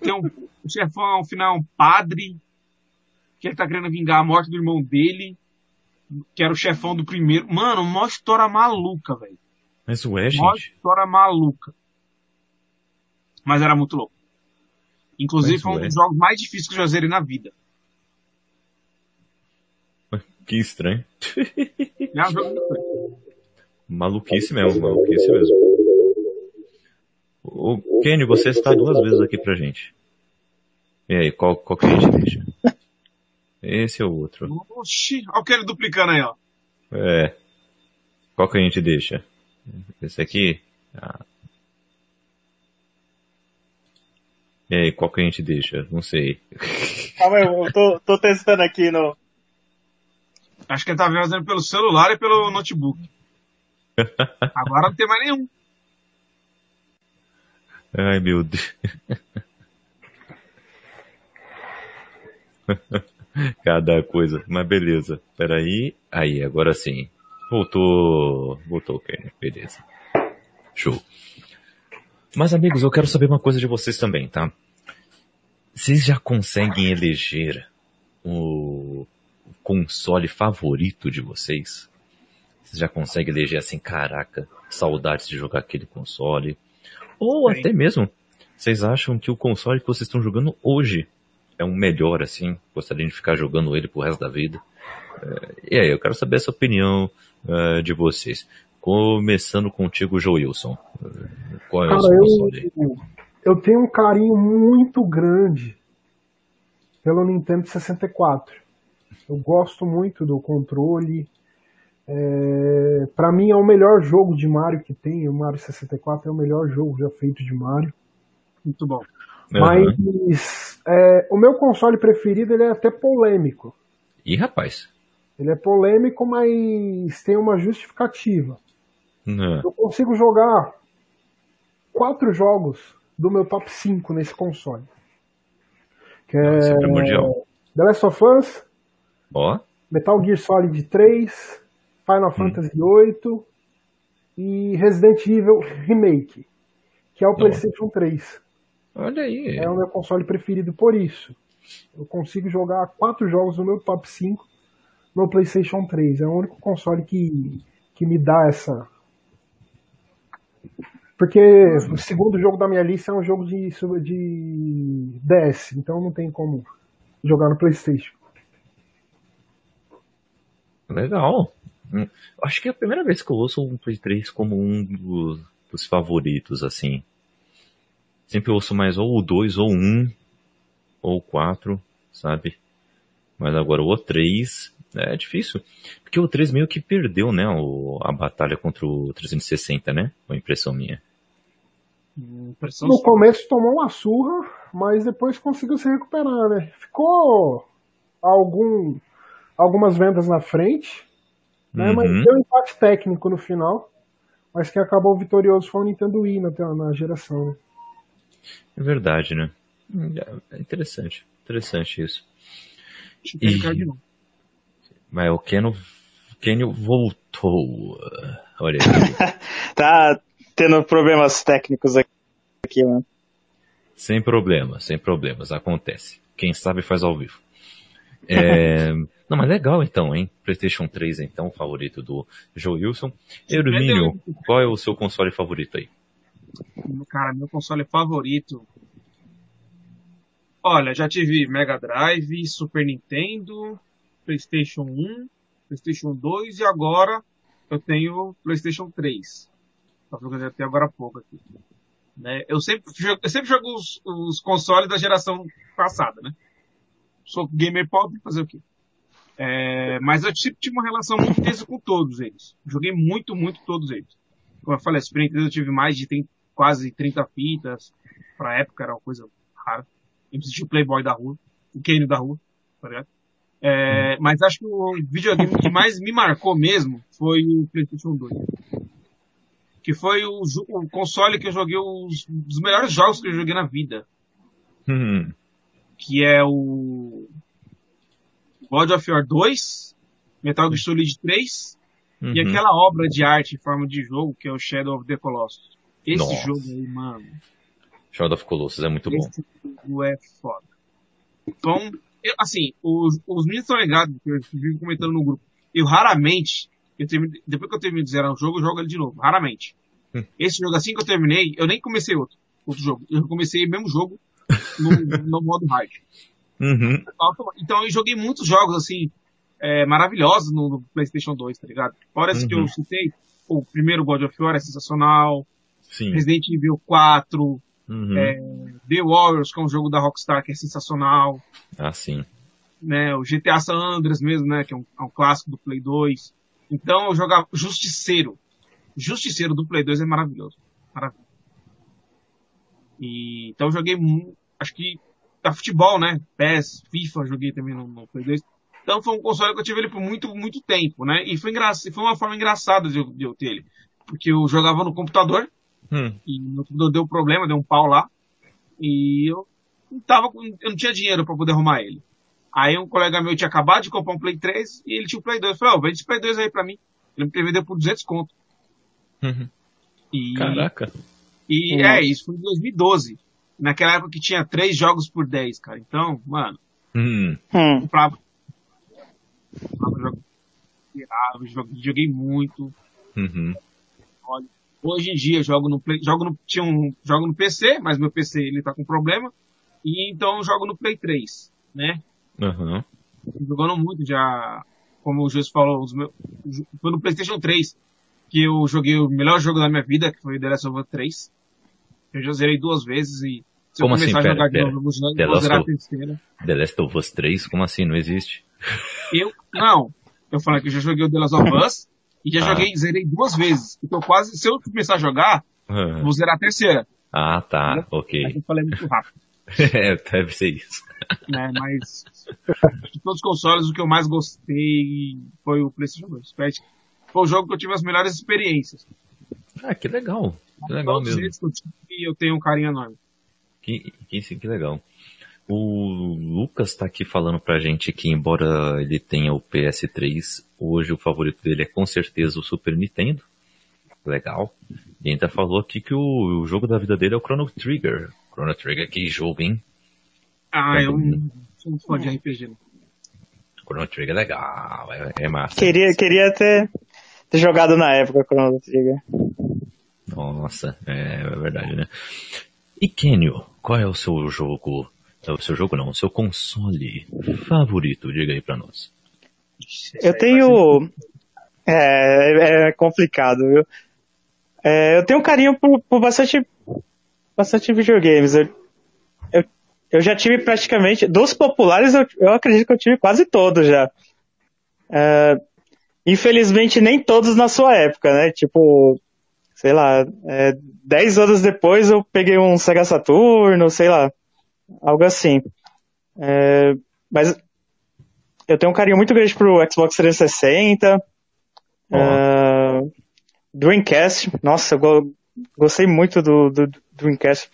Tem um, o chefão, ao final, é um padre, que ele tá querendo vingar a morte do irmão dele, que era o chefão do primeiro. Mano, uma história maluca, velho. Mas ué, Uma gente. história maluca. Mas era muito louco. Inclusive Mas foi um ué. dos jogos mais difíceis que eu já zerei na vida. Que estranho. É um jogo. Maluquice mesmo, maluquice mesmo. O Kenny, você está duas vezes aqui pra gente. E aí, qual, qual que a gente deixa? Esse ou outro? Oxi, olha o que ele duplicando aí, ó. É. Qual que a gente deixa? Esse aqui? Ah. E aí, qual que a gente deixa? Não sei. Calma aí, eu tô, tô testando aqui no. Acho que ele tá fazendo pelo celular e pelo notebook. Agora não tem mais nenhum. Ai, meu Deus. Cada coisa. Mas beleza. Peraí. Aí, agora sim. Voltou. Voltou, Kenny. Beleza. Show. Mas, amigos, eu quero saber uma coisa de vocês também, tá? Vocês já conseguem eleger o console favorito de vocês? Vocês já conseguem eleger assim, caraca, saudades de jogar aquele console? Ou Sim. até mesmo, vocês acham que o console que vocês estão jogando hoje é um melhor, assim? Gostariam de ficar jogando ele pro resto da vida? É, e aí, eu quero saber essa opinião é, de vocês. Começando contigo, Joe Wilson. É, Qual é o Cara, seu console? eu, eu tenho um carinho muito grande pelo Nintendo 64. Eu gosto muito do controle. É, para mim é o melhor jogo de Mario que tem. O Mario 64 é o melhor jogo já feito de Mario. Muito bom. Uhum. Mas é, o meu console preferido ele é até polêmico. Ih, rapaz. Ele é polêmico, mas tem uma justificativa. Uhum. Eu consigo jogar quatro jogos do meu top 5 nesse console. Que é, Isso é primordial. The Last of Us. Metal Gear Solid 3, Final Fantasy VIII e Resident Evil Remake, que é o PlayStation 3. Olha aí. É o meu console preferido por isso. Eu consigo jogar quatro jogos no meu top 5 no PlayStation 3. É o único console que, que me dá essa. Porque o segundo jogo da minha lista é um jogo de, de DS, então não tem como jogar no PlayStation. Legal. Hum, Acho que é a primeira vez que eu ouço um Play 3 como um dos, dos favoritos, assim. Sempre eu ouço mais ou o 2, ou o 1, ou o 4, sabe? Mas agora o 3 é difícil. Porque o 3 meio que perdeu, né? O, a batalha contra o 360, né? Foi a impressão minha. Impressão No começo tomou uma surra, mas depois conseguiu se recuperar, né? Ficou algum, algumas vendas na frente, né? Mas Uhum. deu um empate técnico no final. Mas quem acabou vitorioso foi o Nintendo Wii na, na geração, né? É verdade, né? Hum, É interessante. Interessante isso. Clicar E-. Mas o Keno, Kenio voltou. Olha aí. Tá tendo problemas técnicos aqui, mano. sem problemas, sem problemas. Acontece. Quem sabe faz ao vivo. É... Não, mas legal então, hein? PlayStation 3, então, favorito do Joe Wilson. Hermínio, qual é o seu console favorito aí? Cara, meu console favorito. Olha, já tive Mega Drive, Super Nintendo, PlayStation 1, PlayStation 2 e agora eu tenho PlayStation 3. Só que até agora há pouco aqui. Né? Eu sempre jogo, eu sempre jogo os, os consoles da geração passada, né? Sou gamer pobre, fazer o quê? É, mas eu sempre tive uma relação muito intensa com todos eles. Joguei muito, muito todos eles. Como eu falei, Super Nintendo eu tive mais de 30, quase 30 fitas. Pra época era uma coisa rara. Eu assisti o Playboy da rua, o Kenny da rua, tá ligado? É, Mas acho que o videogame que mais me marcou mesmo foi o PlayStation 2. Que foi o, o console que eu joguei os, dos melhores jogos que eu joguei na vida. Hum, Que é o God of War 2, Metal Gear Solid 3 e uhum. aquela obra de arte em forma de jogo que é o Shadow of the Colossus. Esse Nossa. jogo aí, mano, Shadow of Colossus é muito bom. esse jogo é foda. Então, eu- assim, os, os meninos estão ligados, que eu vivo comentando no grupo. Eu raramente, eu termino- depois que eu termino de zerar um jogo, eu jogo ele de novo. Raramente. Hum. Esse jogo, assim que eu terminei, eu nem comecei outro, outro jogo. Eu comecei o mesmo jogo no, no modo hard. Uhum. Então eu joguei muitos jogos, assim, é, maravilhosos no, no PlayStation 2, tá ligado? Fora esse que Uhum. eu citei, o primeiro God of War é sensacional, Sim. Resident Evil 4, Uhum. é, The Warriors, que é um jogo da Rockstar que é sensacional, Ah, sim. né? O GTA San Andreas mesmo, né? Que é um, é um clássico do Play 2. Então eu jogava Justiceiro. Justiceiro do Play 2 é maravilhoso. Maravilhoso. E, então eu joguei, acho que, da futebol, né? PES, FIFA, joguei também no, no Play 2. Então foi um console que eu tive ele por muito, muito tempo, né? E foi, engra... foi uma forma engraçada de eu, de eu ter ele. Porque eu jogava no computador, Hum. e meu computador deu problema, deu um pau lá. E eu não tava com, eu não tinha dinheiro para poder arrumar ele. Aí um colega meu tinha acabado de comprar um Play 3 e ele tinha o Play 2. Eu falei, ó, vende esse Play 2 aí pra mim. Ele me vendeu por 200 conto. Uhum. E, Caraca. e Uhum. é, isso foi em 2012. Naquela época que tinha três jogos por 10, cara. Então, mano, Hum. Hum. comprava. comprava jogo, joguei, muito. Uhum. Hoje em dia eu jogo no Play, jogo no, tinha um, jogo no PC, mas meu PC ele tá com problema. E então eu jogo no Play 3, né? Uhum. jogando muito já, como o Jesus falou, os meus, foi no Playstation 3 que eu joguei o melhor jogo da minha vida, que foi o The Last of Us 3. Eu já zerei duas vezes e se Como eu assim? começar Pera, a jogar pera. de novo, eu vou, zerar a terceira. The Last of Us 3? Como assim? Não existe? Eu, não. Eu falei que eu já joguei o The Last of Us e já ah. joguei, zerei duas vezes. Então quase, se eu começar a jogar, uhum. vou zerar a terceira. Ah, tá, né? ok. Aí eu falei muito rápido. é, deve ser isso. É, mas de todos os consoles, o que eu mais gostei foi o PlayStation 2. Foi o jogo que eu tive as melhores experiências. Ah, que legal. Que legal mesmo. eu tenho um carinho enorme. Que, que, que legal. O Lucas está aqui falando pra gente que, embora ele tenha o PS3, hoje o favorito dele é com certeza o Super Nintendo. Legal. E ainda falou aqui que o, o jogo da vida dele é o Chrono Trigger. Chrono Trigger, que jogo, hein? Ah, eu não sou fã de RPG. Chrono Trigger é legal, é, é massa. Queria, queria ter, ter jogado na época Chrono Trigger. Nossa, é, é verdade, né? E Kenio, qual é o seu jogo, é o seu jogo não, o seu console favorito? Diga aí pra nós. Eu tenho... É, é complicado, viu? É, eu tenho um carinho por, por bastante, bastante videogames. Eu, eu, eu, já tive praticamente, dos populares eu, eu acredito que eu tive quase todos já. É, infelizmente nem todos na sua época, né? Tipo, sei lá, é, dez anos depois eu peguei um Sega Saturno, sei lá, algo assim. É, mas eu tenho um carinho muito grande pro Xbox 360, oh. é, Dreamcast, nossa, eu go gostei muito do, do, do, Dreamcast.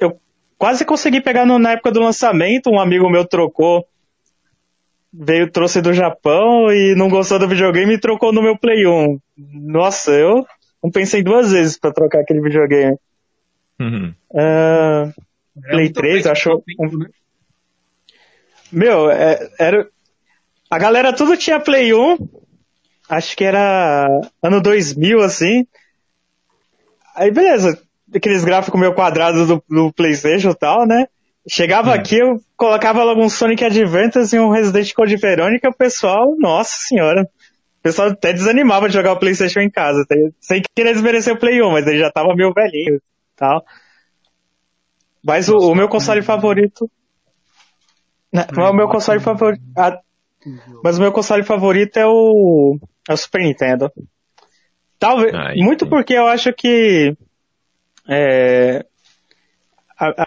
Eu quase consegui pegar no, na época do lançamento, um amigo meu trocou, veio, trouxe do Japão e não gostou do videogame e trocou no meu Play 1. Nossa, eu não pensei duas vezes para trocar aquele videogame. Uhum. Uh, Play 3, achou. Um... Né? Meu, é, era. A galera tudo tinha Play 1. Acho que era ano 2000, assim. Aí, beleza. Aqueles gráficos meio quadrados do, do PlayStation e tal, né? Chegava hum. aqui, eu colocava logo um Sonic Adventures e um Resident Code Verônica, o pessoal, nossa senhora pessoal até desanimava de jogar o PlayStation em casa, sem querer desmerecer o Play 1, mas ele já tava meio velhinho e tal. Mas o, o, meu console favorito. Né, o meu console favorito. Ah, mas o meu console favorito é o. É o Super Nintendo. Talvez. muito sim. porque eu acho que. É, a,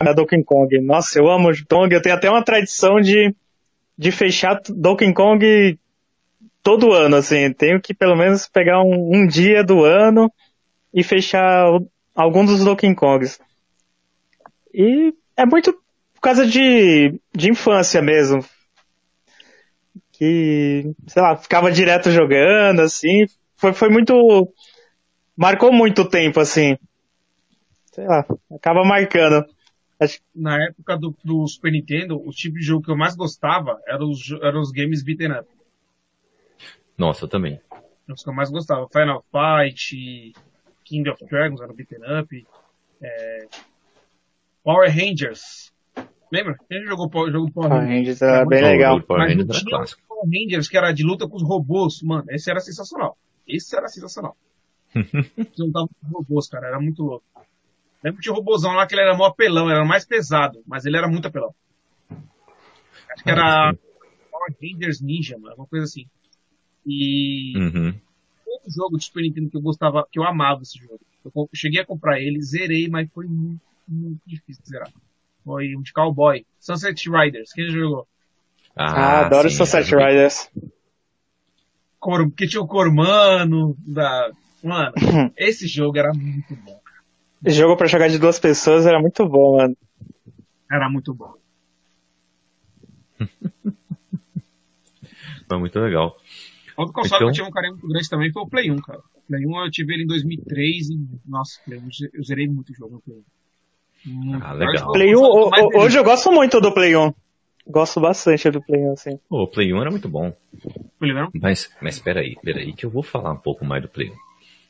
a, Donkey Kong. Nossa, eu amo o Kong. Eu tenho até uma tradição de de fechar Donkey Kong todo ano, assim. Tenho que pelo menos pegar um, um dia do ano e fechar o, algum dos Donkey Kongs. E é muito por causa de, de infância mesmo. Que, sei lá, ficava direto jogando, assim. Foi, foi muito. Marcou muito tempo, assim. Sei lá, acaba marcando. Na época do, do, Super Nintendo, o tipo de jogo que eu mais gostava eram os, eram os games beaten up. Nossa, eu também. Os que eu mais gostava. Final Fight, King of Dragons era beaten up. É, Power Rangers. Lembra? A gente jogou o jogo Power Rangers. Rangers era bem legal. Power Rangers era clássico. Power Rangers que era de luta com os robôs. Mano, esse era sensacional. Esse era sensacional. Juntava com os robôs, cara. Era muito louco. Lembro que tinha o robôzão lá que ele era mó apelão, era mais pesado, mas ele era muito apelão. Acho que era ah, Power Rangers Ninja, mano, uma coisa assim. E uhum. Outro jogo de Super Nintendo que eu gostava, que eu amava esse jogo. Eu cheguei a comprar ele, zerei, mas foi muito, muito difícil de zerar. Foi um de cowboy. Sunset Riders, quem já jogou? Ah, ah adoro sim, Sunset Riders. Cor, porque tinha o Cormano, da... Mano, esse jogo era muito bom. Esse jogo pra jogar de duas pessoas era muito bom, mano. Era muito bom. foi muito legal. Outro console então... que eu tinha um carinho muito grande também foi o Play 1, cara. O Play 1 eu tive ele em 2003 e, nossa, eu zerei muito o jogo no Play 1. Ah, legal. Play 1, hoje eu gosto muito do Play 1. Gosto bastante do Play 1, assim. o Play 1 era muito bom. Mas, mas peraí, peraí que eu vou falar um pouco mais do Play 1.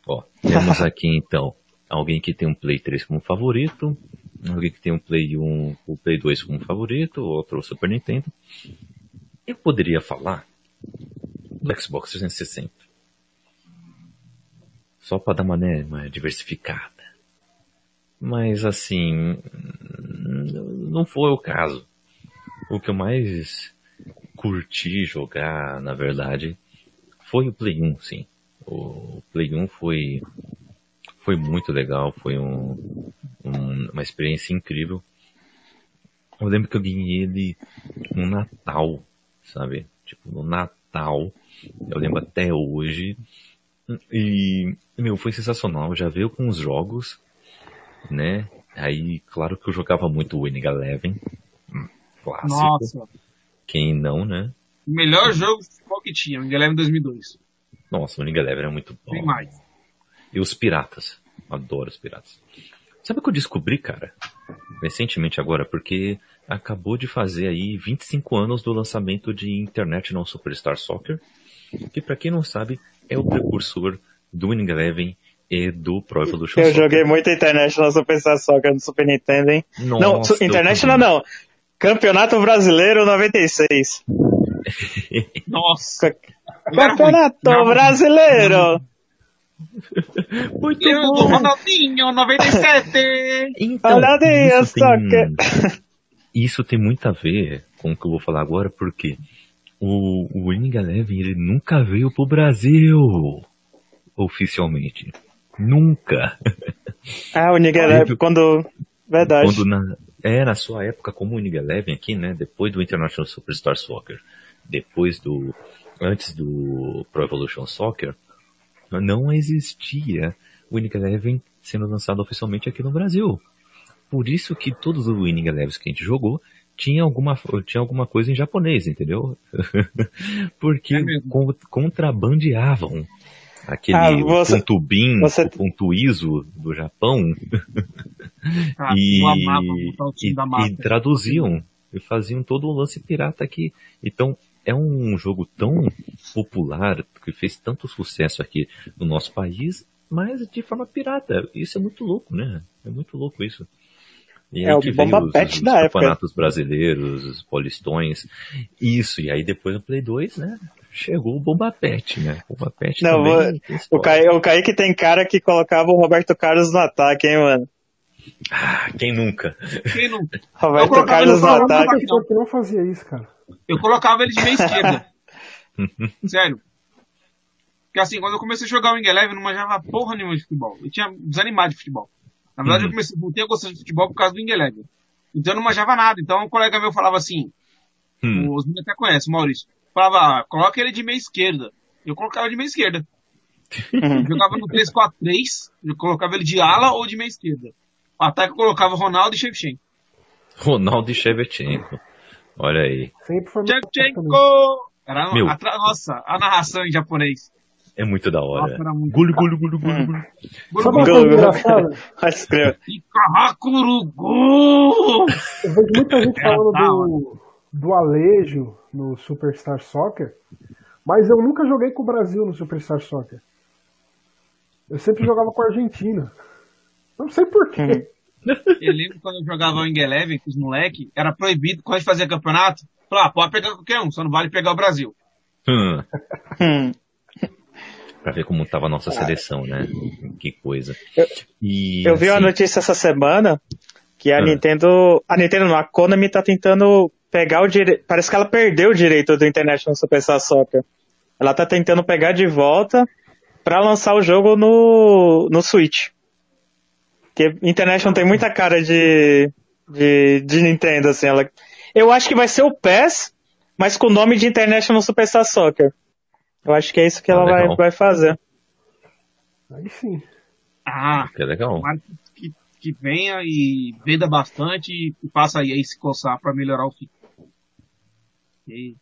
Ó, temos aqui então alguém que tem um Play 3 como favorito, alguém que tem um Play 1, o Play 2 como favorito, outro o Super Nintendo. Eu poderia falar do Xbox 360. Só para dar uma, né, uma diversificada. Mas assim, não foi o caso. o que eu mais curti jogar, na verdade, foi o Play 1, sim. O Play 1 foi, foi muito legal, foi um, um, uma experiência incrível. Eu lembro que eu ganhei ele no Natal, sabe? Tipo, no Natal. Eu lembro até hoje. E, meu, foi sensacional. Já veio com os jogos, né? Aí, claro que eu jogava muito Winning Eleven. Hum, clássico. Nossa. Quem não, né? O melhor jogo de futebol que tinha, Winning Eleven 2002. Nossa, o Winning Eleven era muito bom. Tem mais. E os piratas. Adoro os piratas. Sabe o que eu descobri, cara? Recentemente agora, porque acabou de fazer aí 25 anos do lançamento de International Superstar Soccer, que para quem não sabe, é o precursor do Winning Eleven e do Pro Evolution Eu Soccer. joguei muito International Superstar Soccer no Super Nintendo, hein? Nossa, não, International não. Campeonato Brasileiro 96. Nossa. Campeonato Brasileiro. Muito Eu bom. Ronaldinho 97. Então, Ronaldinho isso tem, isso tem muito a ver com o que eu vou falar agora, porque o, o Winning Eleven ele nunca veio pro Brasil oficialmente. Nunca. Ah, o Winning Eleven, quando... Verdade. Quando na, é, na sua época como o Winning Eleven aqui, né, depois do International Superstar Soccer, depois do... Antes do Pro Evolution Soccer, não existia o Winning Eleven sendo lançado oficialmente aqui no Brasil. Por isso que todos os Winning Elevens que a gente jogou tinha alguma, tinha alguma coisa em japonês, entendeu? Porque é contrabandeavam aquele ah, você, ponto BIM, você... o ponto ISO do Japão ah, e, e, e, traduziam e faziam todo o lance pirata aqui. Então é um jogo tão popular que fez tanto sucesso aqui no nosso país, mas de forma pirata. Isso é muito louco, né? É muito louco isso. E é o Bomba Pet da época. campeonatos brasileiros, os polistões. Isso, e aí depois no Play 2, né? Chegou o Bomba Pet, né? Bomba Pet Não, também. O, Kaique, o Kaique tem cara que colocava o Roberto Carlos no ataque, hein, mano? Ah, quem nunca? Quem nunca? Roberto Carlos no ataque. Eu não fazia isso, cara. Eu colocava ele de meia esquerda. Sério. Porque assim, quando eu comecei a jogar o Wing Eleven, não manjava porra nenhuma de futebol. Eu tinha desanimado de futebol. Na verdade, uhum. eu comecei, voltei a gostar de futebol por causa do Wing Eleven. Então eu não manjava nada. Então um colega meu falava assim, hum. os meninos até conhecem, Maurício. Falava, ah, coloca ele de meia esquerda. Eu colocava de meia esquerda. Uhum. jogava no 3-4-3, eu colocava ele de ala ou de meia esquerda. O ataque eu colocava Ronaldo e Shevchenko. Ronaldo e Shevchenko. Olha aí. Shevchenko! Era, Meu. A, nossa, a narração em japonês. É muito da hora. Gulu, gulu, gulu, gulu, gulu. Sabe uma coisa engraçada? Ikahakurugu! Eu vejo muita gente falando do, do Alejo no Superstar Soccer, mas eu nunca joguei com o Brasil no Superstar Soccer. Eu sempre jogava com a Argentina. Não sei porquê. Eu lembro quando eu jogava o Eleven com os moleques, era proibido, quando a gente fazia campeonato, falar, ah, pode pegar qualquer um, só não vale pegar o Brasil. Hum. para ver como estava a nossa seleção, né? Que coisa. Eu, e, eu vi uma assim, notícia essa semana que a ah. Nintendo, a Nintendo não, a Konami tá tentando pegar o direito, parece que ela perdeu o direito do International Superstar Soccer. Ela tá tentando pegar de volta para lançar o jogo no, no Switch. Porque International tem muita cara de, de, de Nintendo, assim. Ela, eu acho que vai ser o PES, mas com o nome de International Superstar Soccer. Eu acho que é isso que ah, ela vai, vai fazer. Aí sim. Ah, que legal. Que, que venha e venda bastante e faça aí, aí se coçar para melhorar o fim. E...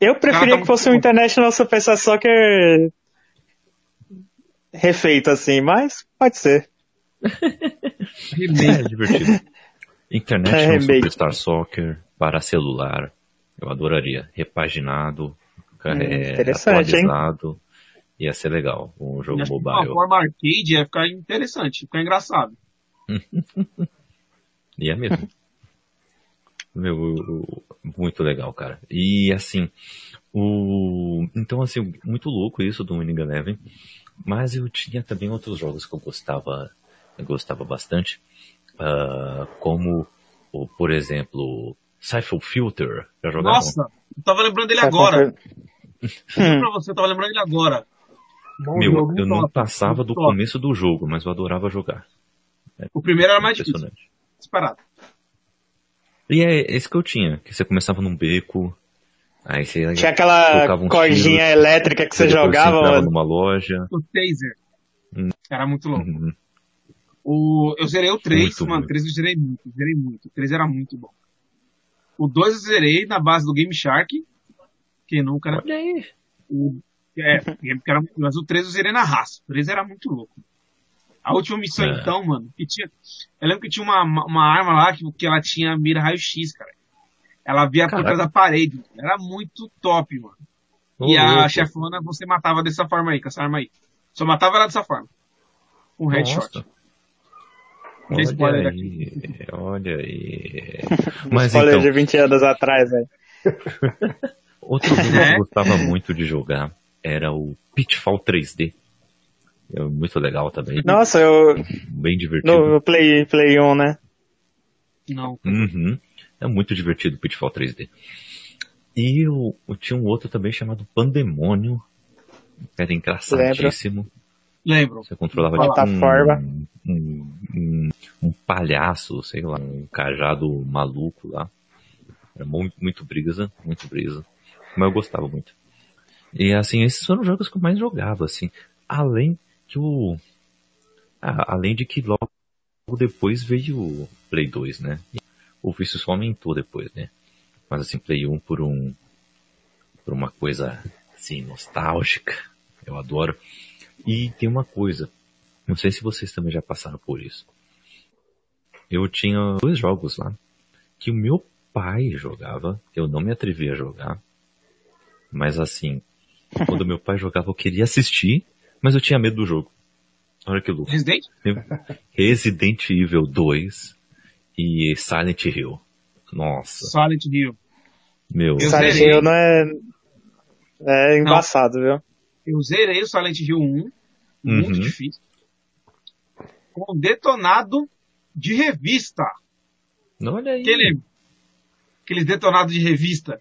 Eu preferia tá que fosse um International Super Soccer refeito assim, mas pode ser. é divertido. International é Superstar Soccer para celular. Eu adoraria. Repaginado, Hum, é, interessante, atualizado. Hein? Ia ser legal, um jogo mobile. De uma forma arcade ia ficar interessante, ficar engraçado. ia mesmo. Meu, muito legal, cara. E assim, o então assim, muito louco isso do Winning Eleven, mas eu tinha também outros jogos que eu gostava, eu gostava bastante, uh, como, por exemplo, Cypher Filter. Já jogaram? Nossa, eu tava lembrando dele agora. Juro pra você, eu tava lembrando dele agora. Bom Meu, jogo, eu não top, passava muito do top. começo do jogo, mas eu adorava jogar. O primeiro era mais difícil, disparado. E é esse que eu tinha, que você começava num beco, aí você Tinha aquela cordinha tiros, elétrica que você jogava, mano. numa loja. O Taser. Hum. Era muito louco. Uhum. O, eu zerei o 3, Muito mano, o 3 eu zerei muito, zerei muito. O 3 era muito bom. O 2 eu zerei na base do Game Shark. Quem nunca, né? Olha aí. O, é, era, mas o 3 eu zerei na raça. O 3 era muito louco. A última missão, É. então, mano, que tinha. Eu lembro que tinha uma, uma arma lá que, que ela tinha mira raio-x, cara. Ela via por trás da parede. Era muito top, mano. Ô, e a louco. chefona você matava dessa forma aí, com essa arma aí. Só matava ela dessa forma. Com um headshot. Olha spoiler aí, olha aí. Mas spoiler então, de 20 anos atrás, velho. outro jogo que É? eu gostava muito de jogar era o Pitfall 3D. É muito legal também, Nossa, eu. bem divertido. No, Play, Play 1, né? Não. Uhum. É muito divertido o Pitfall 3D. E eu, eu tinha um outro também chamado Pandemônio. Era engraçadíssimo. Lembro. Você controlava Plataforma. tipo um, um, um, um palhaço, sei lá, um cajado maluco lá. Era muito, muito brisa, muito brisa. Mas eu gostava muito. E assim, esses foram os jogos que eu mais jogava, assim. Além que o. ah, além de que logo depois veio o Play 2, né? E o vício só aumentou depois, né? Mas assim, Play 1 por um. por uma coisa assim, nostálgica. Eu adoro. E tem uma coisa. Não sei se vocês também já passaram por isso. Eu tinha dois jogos lá que o meu pai jogava, eu não me atrevia a jogar. Mas assim, quando meu pai jogava eu queria assistir, mas eu tinha medo do jogo. Olha que louco. Resident? Resident Evil 2 e Silent Hill. Nossa, Silent Hill. meu. Eu Silent zerei. Hill não é. É embaçado, viu? Eu zerei o Silent Hill 1. Muito Uhum. difícil. Com detonado de revista. Olha aí. Aquele, aqueles detonados de revista.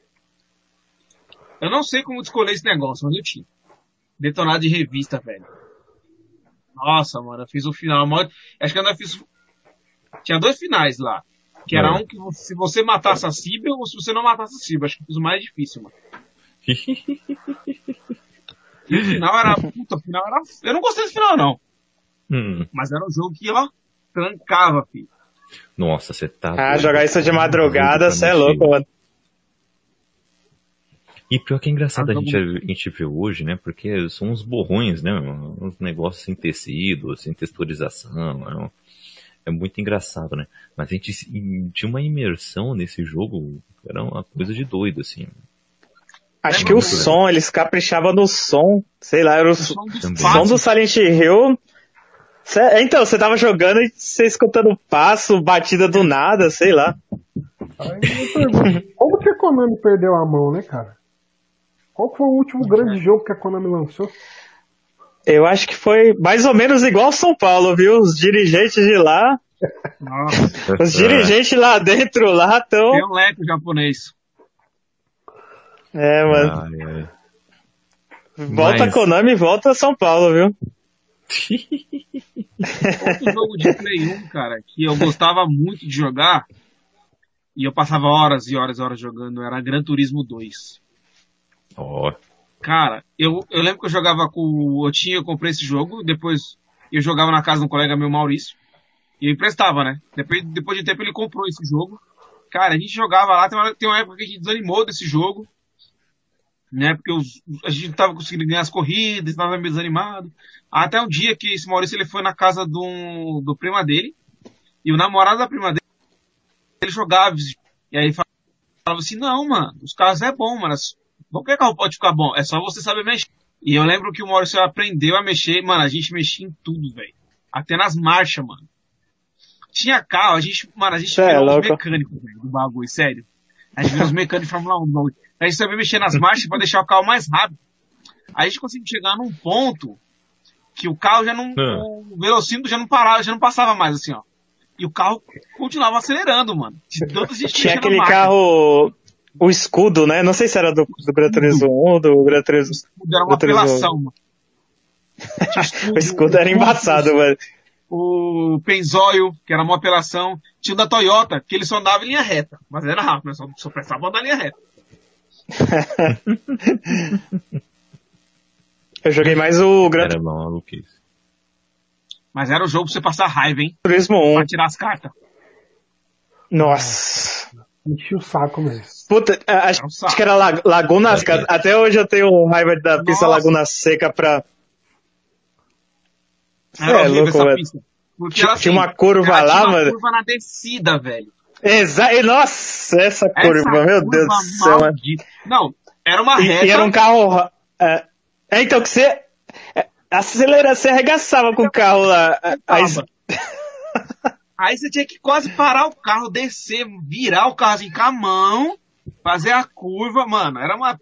Eu não sei como escolher esse negócio, mas eu tinha. Detonado de revista, velho. Nossa, mano, eu fiz o final. Acho que eu ainda fiz. Tinha dois finais lá. Que era É. um que se você matasse a Síbil ou se você não matasse a Síbil. Acho que eu fiz o mais difícil, mano. E o final era. Puta, o final era. Eu não gostei desse final, não. Hum, Mas era um jogo que, ó, trancava, filho. nossa, você tá. Ah, doido. jogar isso de madrugada, Doido você é louco, mano. E pior que é engraçado Ah, a gente, a gente ver hoje, né? Porque são uns borrões, né? Uns negócios sem tecido, sem texturização. É, um- é muito engraçado, né? Mas a gente tinha uma imersão nesse jogo, era uma coisa de doido, assim. Acho É que o muito som, eles caprichavam no som. Sei lá, era o O som Também. som do. Silent Hill. Cê- então, você tava jogando e você escutando passo, batida do nada, sei lá. Aí como que a Konami perdeu a mão, né, cara? Qual foi o último grande jogo que a Konami lançou? Eu acho que foi mais ou menos igual São Paulo, viu? Os dirigentes de lá, Nossa, os dirigentes lá dentro lá estão. tem um leque japonês. É, mano. Ai, ai. Volta mas- Konami, volta São Paulo, viu? Outro jogo de Play 1, cara, que eu gostava muito de jogar, e eu passava horas e horas e horas jogando, era Gran Turismo 2. Ó, Cara, eu, eu lembro que eu jogava com. Eu tinha, eu comprei esse jogo, depois eu jogava na casa de um colega meu, Maurício, e eu emprestava, né? Depois, depois de um tempo ele comprou esse jogo. Cara, a gente jogava lá, tem uma, tem uma época que a gente desanimou desse jogo, né? Porque os, a gente não tava conseguindo ganhar as corridas, tava meio desanimado. Até um dia que esse Maurício ele foi na casa do, do prima dele, e o namorado da prima dele, ele jogava, e aí falava assim, não, mano, os carros é bom, mano, que carro pode ficar bom? É só você saber mexer. E eu lembro que o Maurício aprendeu a mexer, mano, a gente mexia em tudo, velho. Até nas marchas, mano. Tinha carro, a gente, mano, a gente Cê é virou os mecânicos, velho, do bagulho, sério. A gente virou os mecânicos de Fórmula 1 do bagulho. A gente sabia mexer nas marchas pra deixar o carro mais rápido. Aí a gente conseguiu chegar num ponto que o carro já não, Ah. o velocímetro já não parava, já não passava mais assim, ó. E o carro continuava acelerando, mano. De tanto a gente Tinha aquele na máquina. carro, o escudo, né? Não sei se era do, do Gran Turismo 1 ou do Gran Turismo. Era uma do Turismo. apelação, escudo, O escudo era embaçado, mano. O Penzóio, que era uma apelação. Tinha o da Toyota, que ele só andava em linha reta. Mas era rápido, né? só, só prestava andar em linha reta. Eu joguei mais o Gran Era uma maluquice. Mas era o jogo pra você passar raiva, hein? Turismo Pra 1. tirar as cartas. Nossa. Enchi o saco mesmo. Puta, acho, um acho que era La- Laguna Seca. Até hoje eu tenho raiva da pista Nossa. Laguna Seca pra. Era é horrível louco. Porque Tinha- tinha uma curva lá, tinha uma mano. curva na descida, velho. Exa e, nossa, essa curva, Essa meu curva Deus do céu. mano. Não, era uma E, reta. e era um carro. É, é, então que você. é, acelera, você arregaçava com o carro lá. é, Aí. Aí você tinha que quase parar o carro, descer, virar o carro assim com a mão, fazer a curva, mano, era uma.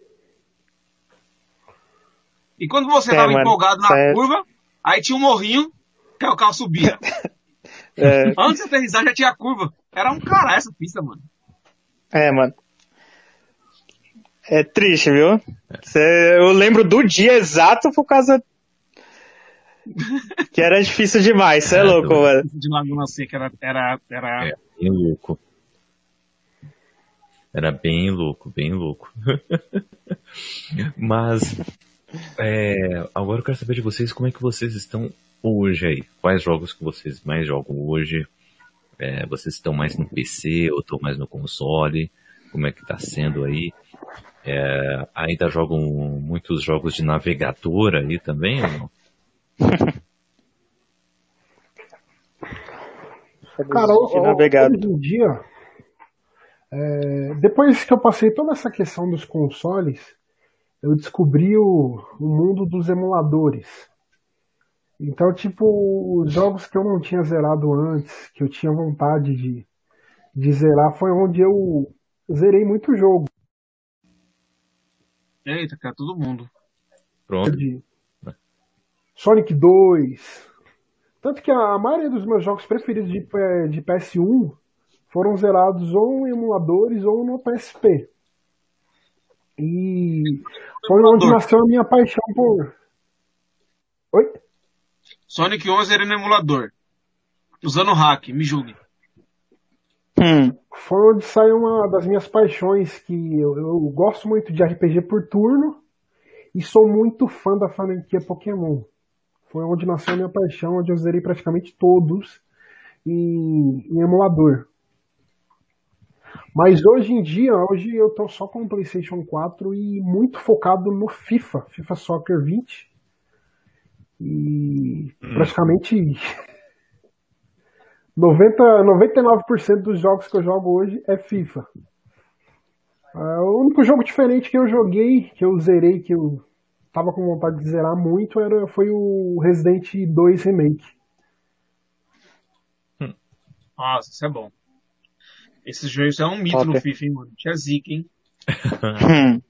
E quando você É, tava mano, empolgado na é- curva, aí tinha um morrinho, que o carro subia. é, Antes de aterrissar já tinha a curva. Era um caralho essa pista, mano. é, mano. É triste, viu? Cê- eu lembro do dia exato por causa. que era difícil demais, você é É, louco, mano. De Laguna Seca era. era, era... É, bem louco. Era bem louco, bem louco. Mas, é, agora eu quero saber de vocês como é que vocês estão hoje aí. Quais jogos que vocês mais jogam hoje? É, vocês estão mais no PC ou estão mais no console? Como é que tá sendo aí? É, ainda jogam muitos jogos de navegador aí também ou não? Cara, o- Que o- navegado. hoje em dia, é, depois que eu passei toda essa questão dos consoles, eu descobri o, o mundo dos emuladores. Então, tipo, os jogos que eu não tinha zerado antes, que eu tinha vontade de, de zerar, foi onde eu zerei muito jogo. Eita, cara, todo mundo. Pronto. de Sonic 2. Tanto que a maioria dos meus jogos preferidos de, P- de PS1 foram zerados ou em emuladores ou no PSP. E foi onde nasceu a minha paixão por. Oi? Sonic 11 era no emulador. Usando hack, me julgue. Hum, Foi onde saiu uma das minhas paixões, que eu, eu gosto muito de RPG por turno e sou muito fã da franquia Pokémon. Foi onde nasceu a minha paixão, onde eu zerei praticamente todos em, em emulador. Mas hoje em dia, hoje eu tô só com o PlayStation 4 e muito focado no FIFA, FIFA Soccer 20. E praticamente 90, 99% dos jogos que eu jogo hoje é FIFA. Ah, o único jogo diferente que eu joguei, que eu zerei, que eu tava com vontade de zerar muito, era, foi o Resident 2 Remake. Nossa, isso é bom. Esse jogo isso é um mito Top. no FIFA, hein, mano. Tinha zica, hein? hum.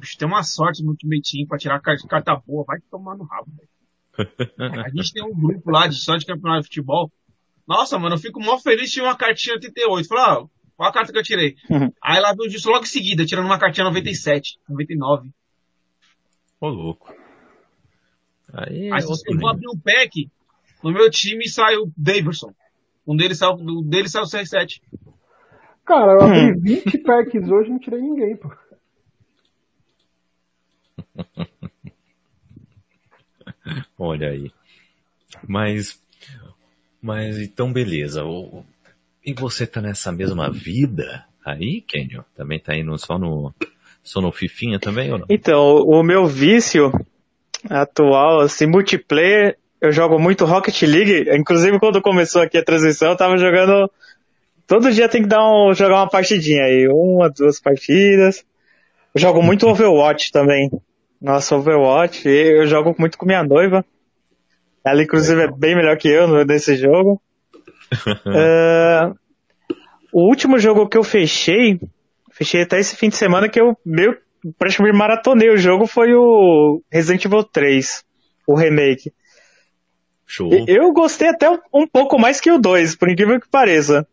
Bicho, tem uma sorte no Ultimate Team pra tirar car- carta boa. Vai tomar no rabo, velho. A gente tem um grupo lá de só de campeonato de futebol. Nossa, mano, eu fico mó feliz de uma cartinha 88. Falei, ah, qual a carta que eu tirei? Uhum. Aí lá veio disso logo em seguida, tirando uma cartinha 97, 99. Ô louco. Aí, é Aí eu vou abrir um pack, no meu time saiu Daverson. Um deles saiu, um deles saiu CR7. Cara, eu abri 20 packs hoje e não tirei ninguém, pô. Olha aí. Mas, mas então beleza. O- e você tá nessa mesma vida aí, Kenyon? Também tá indo só no, só no Fifinha também ou não? Então, o meu vício atual, assim, multiplayer, eu jogo muito Rocket League. Inclusive, quando começou aqui a transmissão, eu tava jogando. Todo dia tem que dar um, jogar uma partidinha aí, uma, duas partidas. Eu jogo muito Overwatch também. Nossa, Overwatch, eu jogo muito com minha noiva. Ela, inclusive, é bem melhor que eu nesse jogo. É, o último jogo que eu fechei, fechei até esse fim de semana que eu meio praticamente maratonei o jogo foi o Resident Evil 3, o remake. Show. Eu gostei até um pouco mais que o 2, por incrível que pareça.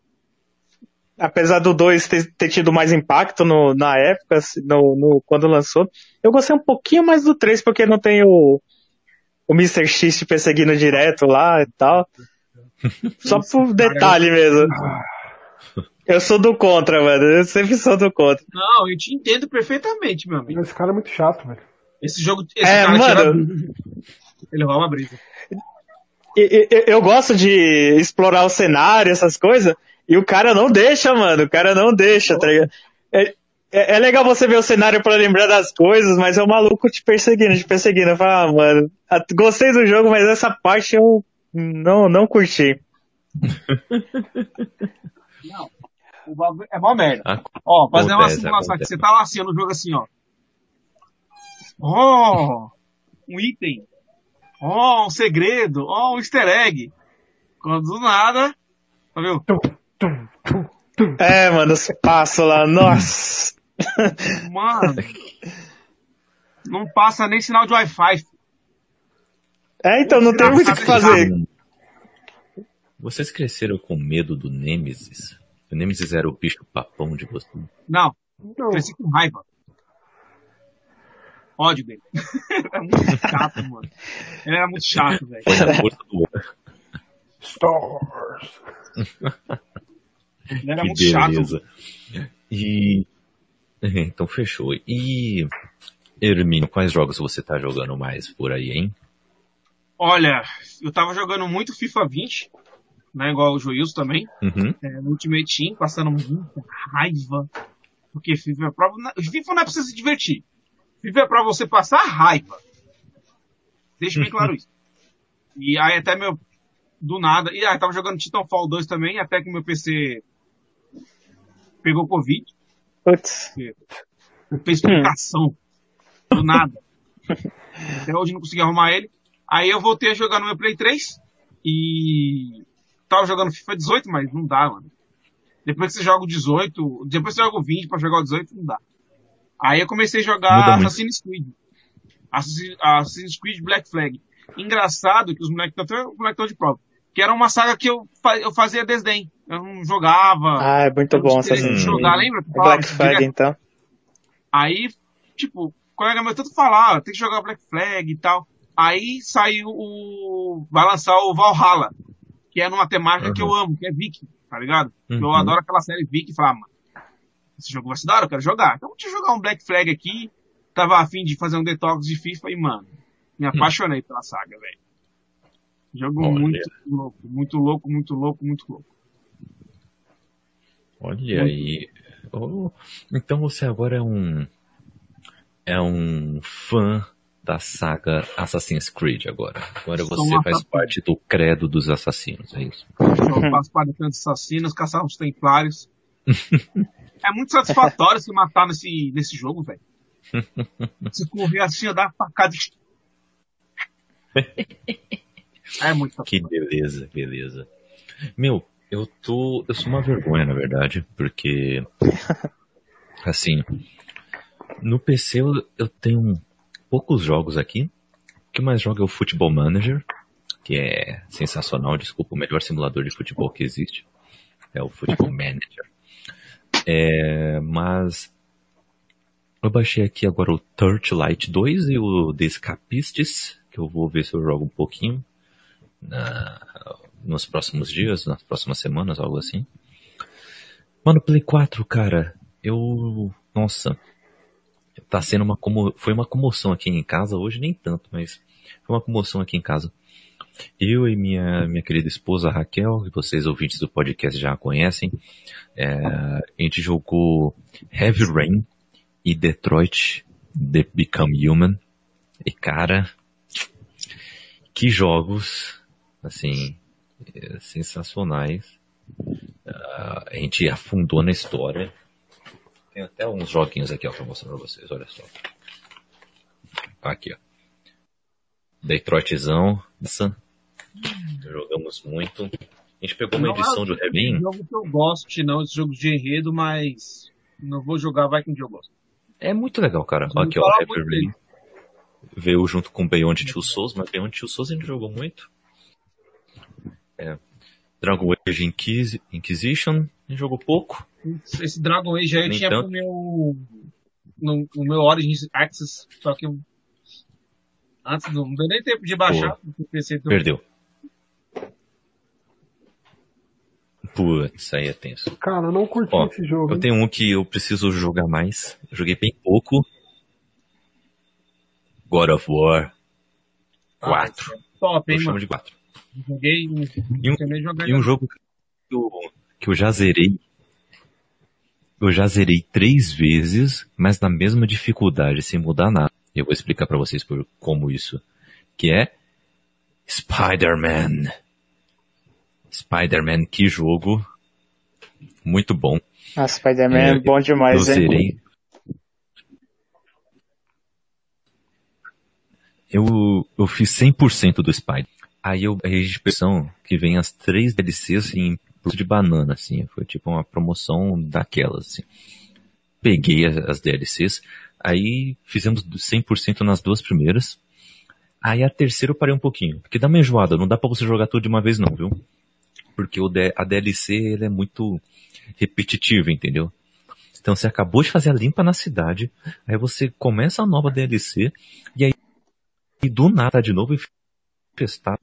Apesar do 2 ter, ter, tido mais impacto no, na época, no, no, quando lançou, eu gostei um pouquinho mais do 3, porque não tem o, o Mr. X te perseguindo direto lá e tal. Só por detalhe mesmo. Eu sou do contra, mano. Eu sempre sou do contra. Não, eu te entendo perfeitamente, meu amigo. Esse cara é muito chato, velho. Esse jogo. Esse é, cara mano. Tira... Ele rouba uma brisa. Eu, gosto de explorar o cenário, essas coisas, e o cara não deixa, mano. O cara não deixa, tá ligado? É, é, é legal você ver o cenário para lembrar das coisas, mas é o maluco te perseguindo, te perseguindo. Eu falo, ah, mano, gostei do jogo, mas essa parte eu não, não curti. não. O bagulho é mó merda. Acontece, ó, fazer uma simulação aqui. Você tá lá assim no jogo assim, ó. Oh! Um item. Oh, um segredo. Oh, um easter egg. Quando do nada. Tá vendo? É, mano, os passos lá, nossa. Mano. Não passa nem sinal de Wi-Fi. É, então não tem muito o que fazer. Vocês cresceram com medo do Nemesis? O Nemesis era o bicho papão de você? Não. não. Cresci com raiva. Ódio dele. era muito chato, mano. Ele era muito chato, velho. Stars. Ele era que muito beleza. chato. E. Então fechou. E. Hermínio, quais jogos você tá jogando mais por aí, hein? Olha, eu tava jogando muito FIFA 20, né? Igual o Joilson também. Uhum. É, no Ultimate Team, passando muita raiva. Porque FIFA é pra... FIFA não é pra você se divertir. FIFA é pra você passar raiva. Deixa bem claro isso. E aí até meu... Do nada... E aí tava jogando Titanfall 2 também, até que meu PC pegou Covid. Putz. Fez explicação. Do nada. Até hoje não consegui arrumar ele. Aí eu voltei a jogar no meu Play 3 e tava jogando FIFA 18, mas não dá, mano. Depois que você joga o 18, depois que você joga o 20 pra jogar o 18, não dá. Aí eu comecei a jogar Assassin's Creed. Assassin's Creed Black Flag. Engraçado que os moleques estão o moleque de prova. Que era uma saga que eu, eu fazia desdém. Eu não jogava. Ah, é muito bom Assassin's Creed. jogar, lembra? Black Flag, então. Aí, tipo, o colega meu tanto falava, tem que jogar Black Flag e tal. Aí saiu o. Vai lançar o Valhalla, que é numa temática uhum. que eu amo, que é Viking, tá ligado? Uhum. Eu adoro aquela série Viking e falava, mano, esse jogo vai se dar, eu quero jogar. Então deixa eu jogar um Black Flag aqui. Tava afim de fazer um detox de FIFA e, mano, me apaixonei hum. pela saga, velho. Jogo Olha. muito louco, muito louco, muito louco, muito louco. Olha muito aí. Oh, então você agora é um. É um fã da saga Assassin's Creed agora. Agora você faz parte do credo dos assassinos, é isso? Eu faço parte dos assassinos, caçar os templários. é muito satisfatório se matar nesse, nesse jogo, velho. Se correr assim, dar facada. É muito Que beleza, beleza. Meu, eu tô. Eu sou uma vergonha, na verdade, porque. Assim. No PC eu, eu tenho poucos jogos aqui. O que mais jogo é o Football Manager, que é sensacional, desculpa, o melhor simulador de futebol que existe. É o Football Manager. É, mas eu baixei aqui agora o Torchlight 2 e o The Escapistes, que eu vou ver se eu jogo um pouquinho na, nos próximos dias, nas próximas semanas, algo assim. Mano, Play 4, cara, eu. Nossa, tá sendo uma como foi uma comoção aqui em casa hoje nem tanto, mas foi uma comoção aqui em casa. Eu e minha minha querida esposa Raquel, que vocês ouvintes do podcast já conhecem, é, a gente jogou Heavy Rain e Detroit The Become Human. E cara, que jogos, assim, sensacionais. Uh, a gente afundou na história. Tem até uns joguinhos aqui, ó, pra mostrar pra vocês, olha só. Aqui, ó. Detroitzão, jogamos muito. A gente pegou uma não edição é do Revin. É um jogo que eu gosto, não, esse jogo de enredo, mas não vou jogar, vai com que eu gosto. É muito legal, cara. Aqui, ó, Heavy Rain. Veio junto com Beyond Two Souls, mas Beyond Two Souls a gente jogou muito. É, Dragon Age Inquis Inquisition, jogou pouco. Esse Dragon Age aí eu tinha tanto. pro meu. No, no, meu Origins Access, só que eu. Antes do. Não deu nem tempo de baixar. PC Perdeu. Putz, aí é tenso. Cara, eu não curti Ó, esse jogo. Eu tenho um que eu preciso jogar mais. Eu joguei bem pouco. God of War 4. Ah, é top, hein, eu chamo de 4. Joguei, e um, e um jogo que eu, que eu já zerei. Eu já zerei três vezes, mas na mesma dificuldade, sem mudar nada. Eu vou explicar para vocês por como isso. Que é Spider-Man. Spider-Man, que jogo. Muito bom. Ah, Spider-Man é, é, bom demais, eu zerei. Eu, eu fiz 100% do Spider. Aí eu, a expressão que vem as três DLCs em de banana, assim. Foi tipo uma promoção daquelas, assim. Peguei as, as DLCs, aí fizemos 100% nas duas primeiras. Aí a terceira eu parei um pouquinho, porque dá uma enjoada, não dá pra você jogar tudo de uma vez não, viu? Porque o a DLC ele é muito repetitiva, entendeu? Então você acabou de fazer a limpa na cidade, aí você começa a nova DLC, e aí e do nada de novo infestar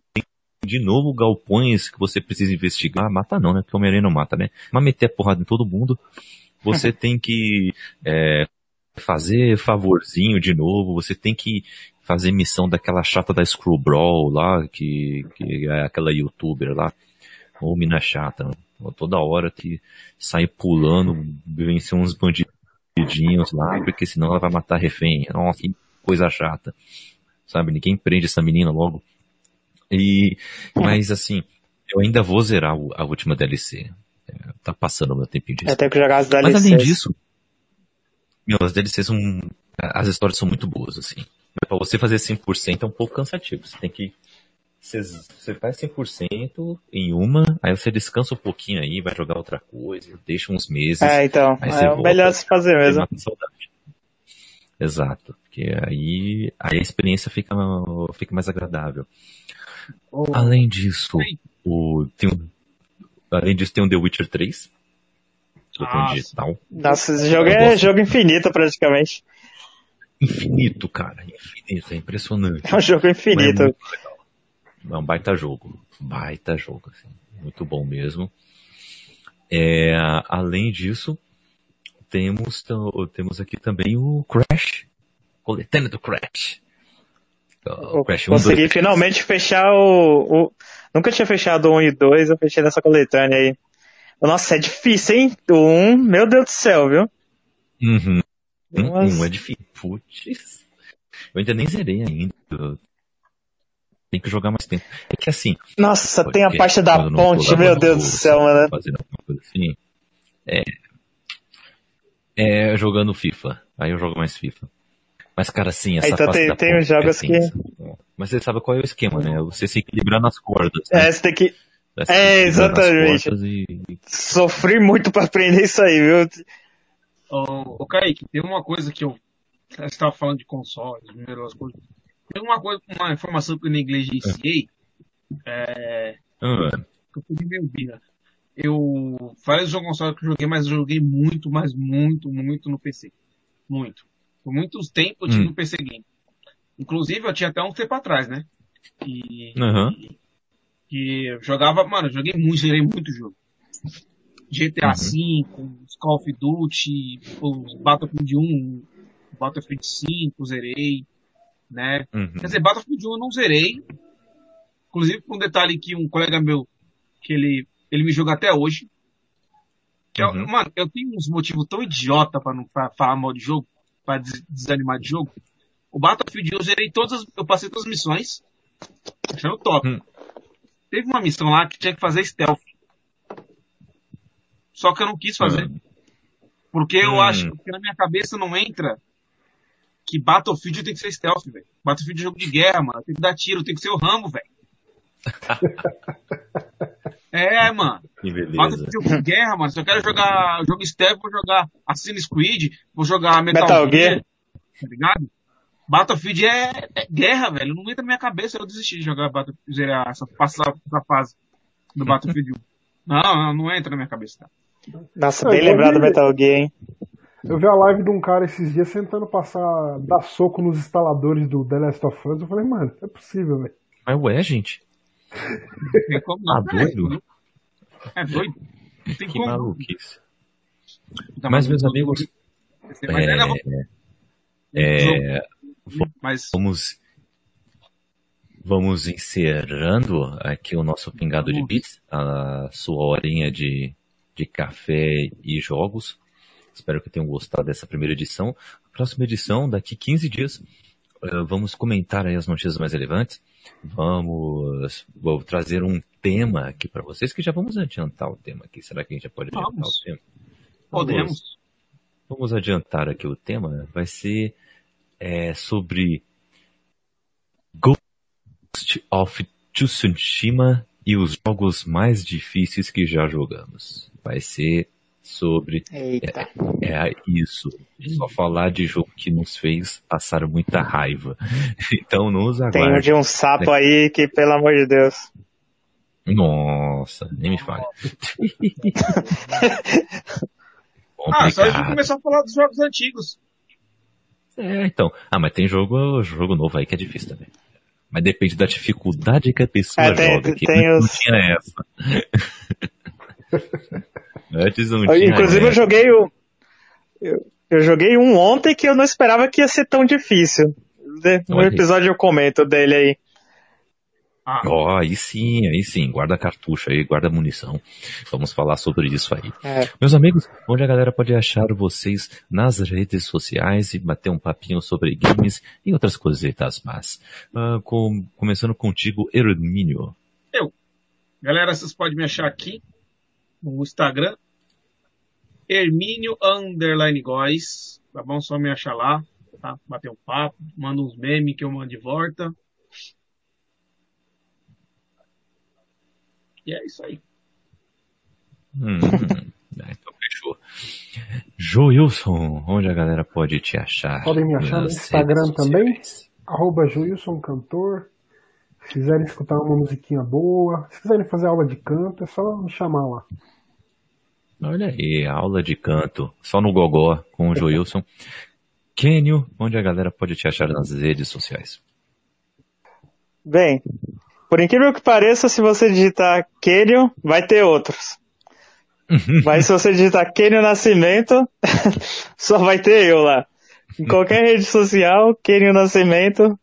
de novo galpões que você precisa investigar. Ah, mata não, né? Porque o Homem-Aranha não mata, né? Mas meter a porrada em todo mundo, você tem que é, fazer favorzinho de novo, você tem que fazer missão daquela chata da Screw Brawl lá, que, que é aquela youtuber lá, ou mina chata, toda hora que sai pulando, vencer uns bandidinhos lá, porque senão ela vai matar refém. Nossa, que coisa chata. Sabe, ninguém prende essa menina logo. E, mas assim, eu ainda vou zerar a última DLC. É, tá passando o meu tempinho disso. Eu tenho que jogar as DLCs. Mas além disso, meu, as DLCs são, as histórias são muito boas, assim. Pra você fazer 100% é um pouco cansativo. Você tem que, você, você faz 100% em uma, aí você descansa um pouquinho aí, vai jogar outra coisa, deixa uns meses. É, então, é o melhor se fazer mesmo. Exato, porque aí, aí a experiência fica, fica mais agradável. Oh. Além disso, o, tem um, além disso tem o The Witcher 3. Que eu tenho digital. Nossa, esse jogo é jogo infinito praticamente. Infinito, cara. Infinito, é impressionante. É um jogo infinito. É, é um baita jogo. Baita jogo, assim. Muito bom mesmo. É, além disso, temos, temos aqui também o Crash. Coletânea do Crash. O Crash 1, Consegui 2, finalmente fechar o, o, Nunca tinha fechado o 1 e 2, eu fechei nessa coletânea aí. Nossa, é difícil, hein? O 1, meu Deus do céu, viu? Uhum. Um, um é difícil. Putz. Eu ainda nem zerei ainda. Tem que jogar mais tempo. É que assim. Nossa, tem a parte da ponte, meu Deus do céu, mano. Fazendo alguma coisa assim. É. É jogando FIFA. Aí eu jogo mais FIFA. Mas, cara, sim, essa então, tem, tem uns jogos é que... Mas você sabe qual é o esquema, né? Você se equilibrar nas cordas. Né? É, você tem que... Você é, exatamente. E... Sofri muito pra aprender isso aí, viu? Ô, ô Kaique, tem uma coisa que eu... Você estava falando de consoles, as coisas. Tem uma coisa, uma informação que eu negligenciei. É... Ah. Que eu fui me ouvir, né? Eu falei do jogo console que eu joguei, mas eu joguei muito, mas muito, muito no PC. Muito. Por muitos tempos eu tive hum. um PC Game. Inclusive, eu tinha até um tempo atrás, né? E, uhum. que eu jogava, mano, eu joguei muito, gerei muito jogo. GTA V, uhum. Call of Duty, os Battlefield 1, Battlefield 5, zerei, né? Uhum. Quer dizer, Battlefield 1 eu não zerei. Inclusive, um detalhe que um colega meu, que ele, ele me joga até hoje. Que uhum. eu, mano, eu tenho uns motivos tão idiota pra não pra falar mal de jogo para desanimar de jogo. O Battlefield eu zerei todas as, eu passei todas as missões, achando top. Hum. Teve uma missão lá que tinha que fazer stealth. Só que eu não quis fazer. Hum. Porque eu hum. acho que na minha cabeça não entra que Battlefield tem que ser stealth, velho. Battlefield é jogo de guerra, mano. Tem que dar tiro, tem que ser o Rambo, velho. é, mano. Que beleza. jogo de guerra, mano. Se eu quero jogar jogo stealth, vou jogar Assassin's Creed, vou jogar Metal, Metal Gear. Gear. Tá ligado? Battlefield é, é, guerra, velho. Não entra na minha cabeça eu desisti de jogar Battlefield, essa, passar essa fase. do Battlefield 1. Não, não, não entra na minha cabeça. Nossa, bem lembrado do Metal Gear, hein? Eu vi a live de um cara esses dias tentando passar, dar soco nos instaladores do The Last of Us. Eu falei, mano, é possível, velho. Mas ué, gente. Tem como não. Tá doido? É doido. Não tem Que como. maluquice. Tá Mas, meus maluco. amigos, Mas, bom. é, é, Mas vamos, vamos encerrando aqui o nosso pingado de bits, a sua horinha de, de café e jogos. Espero que tenham gostado dessa primeira edição. Próxima edição, daqui 15 dias, eh, vamos comentar aí as notícias mais relevantes. Vamos vou trazer um tema aqui para vocês, que já vamos adiantar o tema aqui. Será que a gente já pode adiantar Vamos. o tema? podemos. Vamos adiantar aqui o tema. Vai ser é, sobre Ghost of Tsushima e os jogos mais difíceis que já jogamos. Vai ser sobre Eita. é isso. Só falar de jogo que nos fez passar muita raiva. Então nos Tem um aguarde. de um sapo aí que, pelo amor de Deus. Nossa, nem me fale. Ah, só a gente começar a falar dos jogos antigos. É, então. Ah, mas tem jogo, jogo novo aí que é difícil também. Mas depende da dificuldade que a pessoa É, tem- joga. Que tem não os- tinha essa. Antes não tinha Inclusive eu essa. joguei o. Eu, eu joguei um ontem que eu não esperava que ia ser tão difícil. No episódio eu comento dele aí. Ah, Ó, aí sim, aí sim. Guarda cartucho aí, guarda munição. Vamos falar sobre isso aí. É. Meus amigos, onde a galera pode achar vocês nas redes sociais e bater um papinho sobre games e outras coisitas más. Ah, com- começando contigo, Hermínio. galera, vocês podem me achar aqui no Instagram. Hermínio Underline Góes. Tá bom? Só me achar lá. Tá? Bater um papo. Manda uns memes que eu mando de volta. E é isso aí. Hum, ah, então fechou. Joilson, onde a galera pode te achar? Podem me achar no Instagram também. Arroba Joilson Cantor. Se quiserem escutar uma musiquinha boa, se quiserem fazer aula de canto, é só me chamar lá. Olha aí, aula de canto, só no Gogó com o Joilson. Kenio, onde a galera pode te achar nas redes sociais? Bem, por incrível que pareça, se você digitar Kenio, vai ter outros. Mas se você digitar Kenio Nascimento, só vai ter eu lá. Em qualquer rede social, Kenio Nascimento,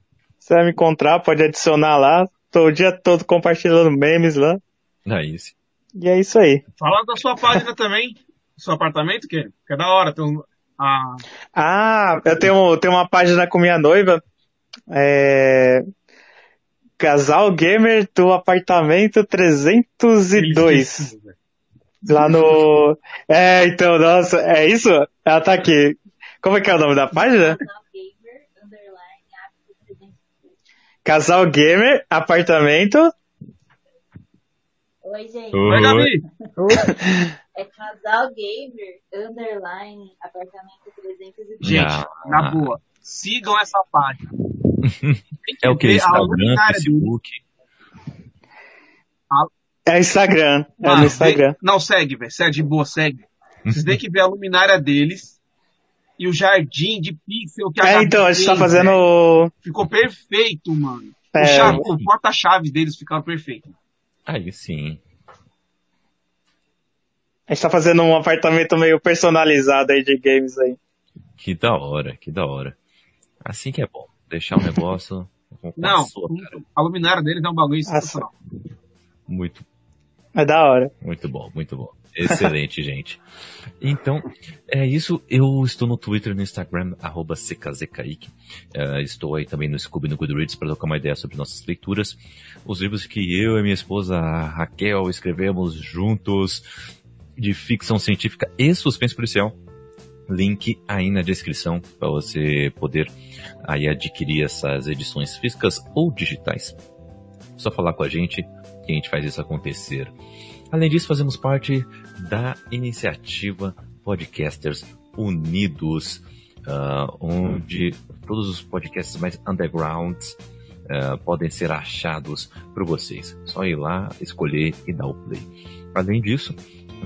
você vai me encontrar, pode adicionar lá. Tô o dia todo compartilhando memes lá. Aí sim. E é isso aí. Fala da sua página também. Seu apartamento, que que é da hora. Tem um, ah, Ah, eu tenho, tenho uma página com minha noiva. É... Casal Gamer do apartamento 302. Lá no. É, então, nossa, é isso? Ela tá aqui. Como é que é o nome da página? Gamer, underline, app 300. Casal Gamer, apartamento. Oi, gente. Oi, Gabi. É casal gamer, underline, apartamento 302. Gente, Ah. na boa. Sigam essa página. É o que? Instagram. Facebook? É Instagram. É no Instagram. vê- Não, segue, velho. Segue de boa, segue. Vocês têm que ver a luminária deles e o jardim de pixel que a É, Gabi então, a gente tá fazendo. o- Ficou perfeito, mano. É. O, chave- o porta-chave deles ficava perfeito. Aí sim. A gente tá fazendo um apartamento meio personalizado aí de games aí. Que da hora, que da hora. Assim que é bom. Deixar o negócio Não, sua a luminária deles é um bagulho sensacional. Muito, É da hora. muito bom, muito bom. Excelente, gente. Então, é isso. Eu estou no Twitter e no Instagram, arroba CKZKaique. Eh, estou aí também no Scooby no Goodreads para trocar uma ideia sobre nossas leituras. Os livros que eu e minha esposa Raquel escrevemos juntos de ficção científica e suspense policial. Link aí na descrição para você poder aí adquirir essas edições físicas ou digitais. Só falar com a gente que a gente faz isso acontecer. Além disso, fazemos parte da iniciativa Podcasters Unidos, ah, onde todos os podcasts mais undergrounds uh, podem ser achados por vocês. Só ir lá, escolher e dar o play. Além disso,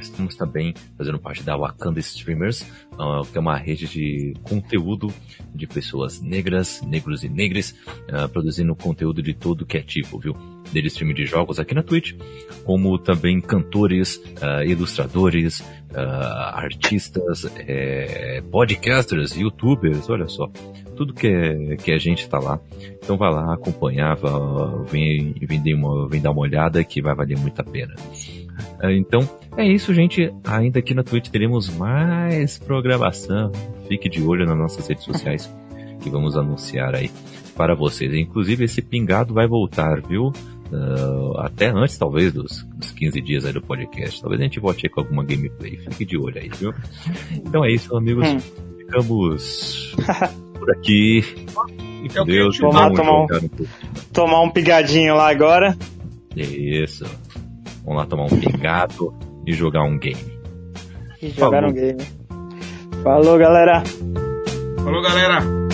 estamos também fazendo parte da Wakanda Streamers, uh, que é uma rede de conteúdo de pessoas negras, negros e negras, uh, produzindo conteúdo de todo que é tipo, viu? Desde streaming de jogos aqui na Twitch, como também cantores, uh, ilustradores, artistas, é, podcasters, youtubers, olha só. Tudo que, é, que a gente está lá. Então vai lá acompanhar, vem, vem, uma, vem dar uma olhada que vai valer muito a pena. Então, é isso, gente. Ainda aqui na Twitch teremos mais programação. Fique de olho nas nossas redes sociais que vamos anunciar aí para vocês. Inclusive, esse pingado vai voltar, viu? Uh, até antes, talvez, dos, dos 15 dias aí do podcast. Talvez a gente volte aí com alguma gameplay. Fique de olho aí, viu? Então é isso, amigos. Hum. Ficamos por aqui. Então, Deus, tomar, tomar, um, tomar um pigadinho lá agora. Isso. Vamos lá tomar um pingado e jogar um game. E jogar Falou. um game. Falou, galera. Falou, galera.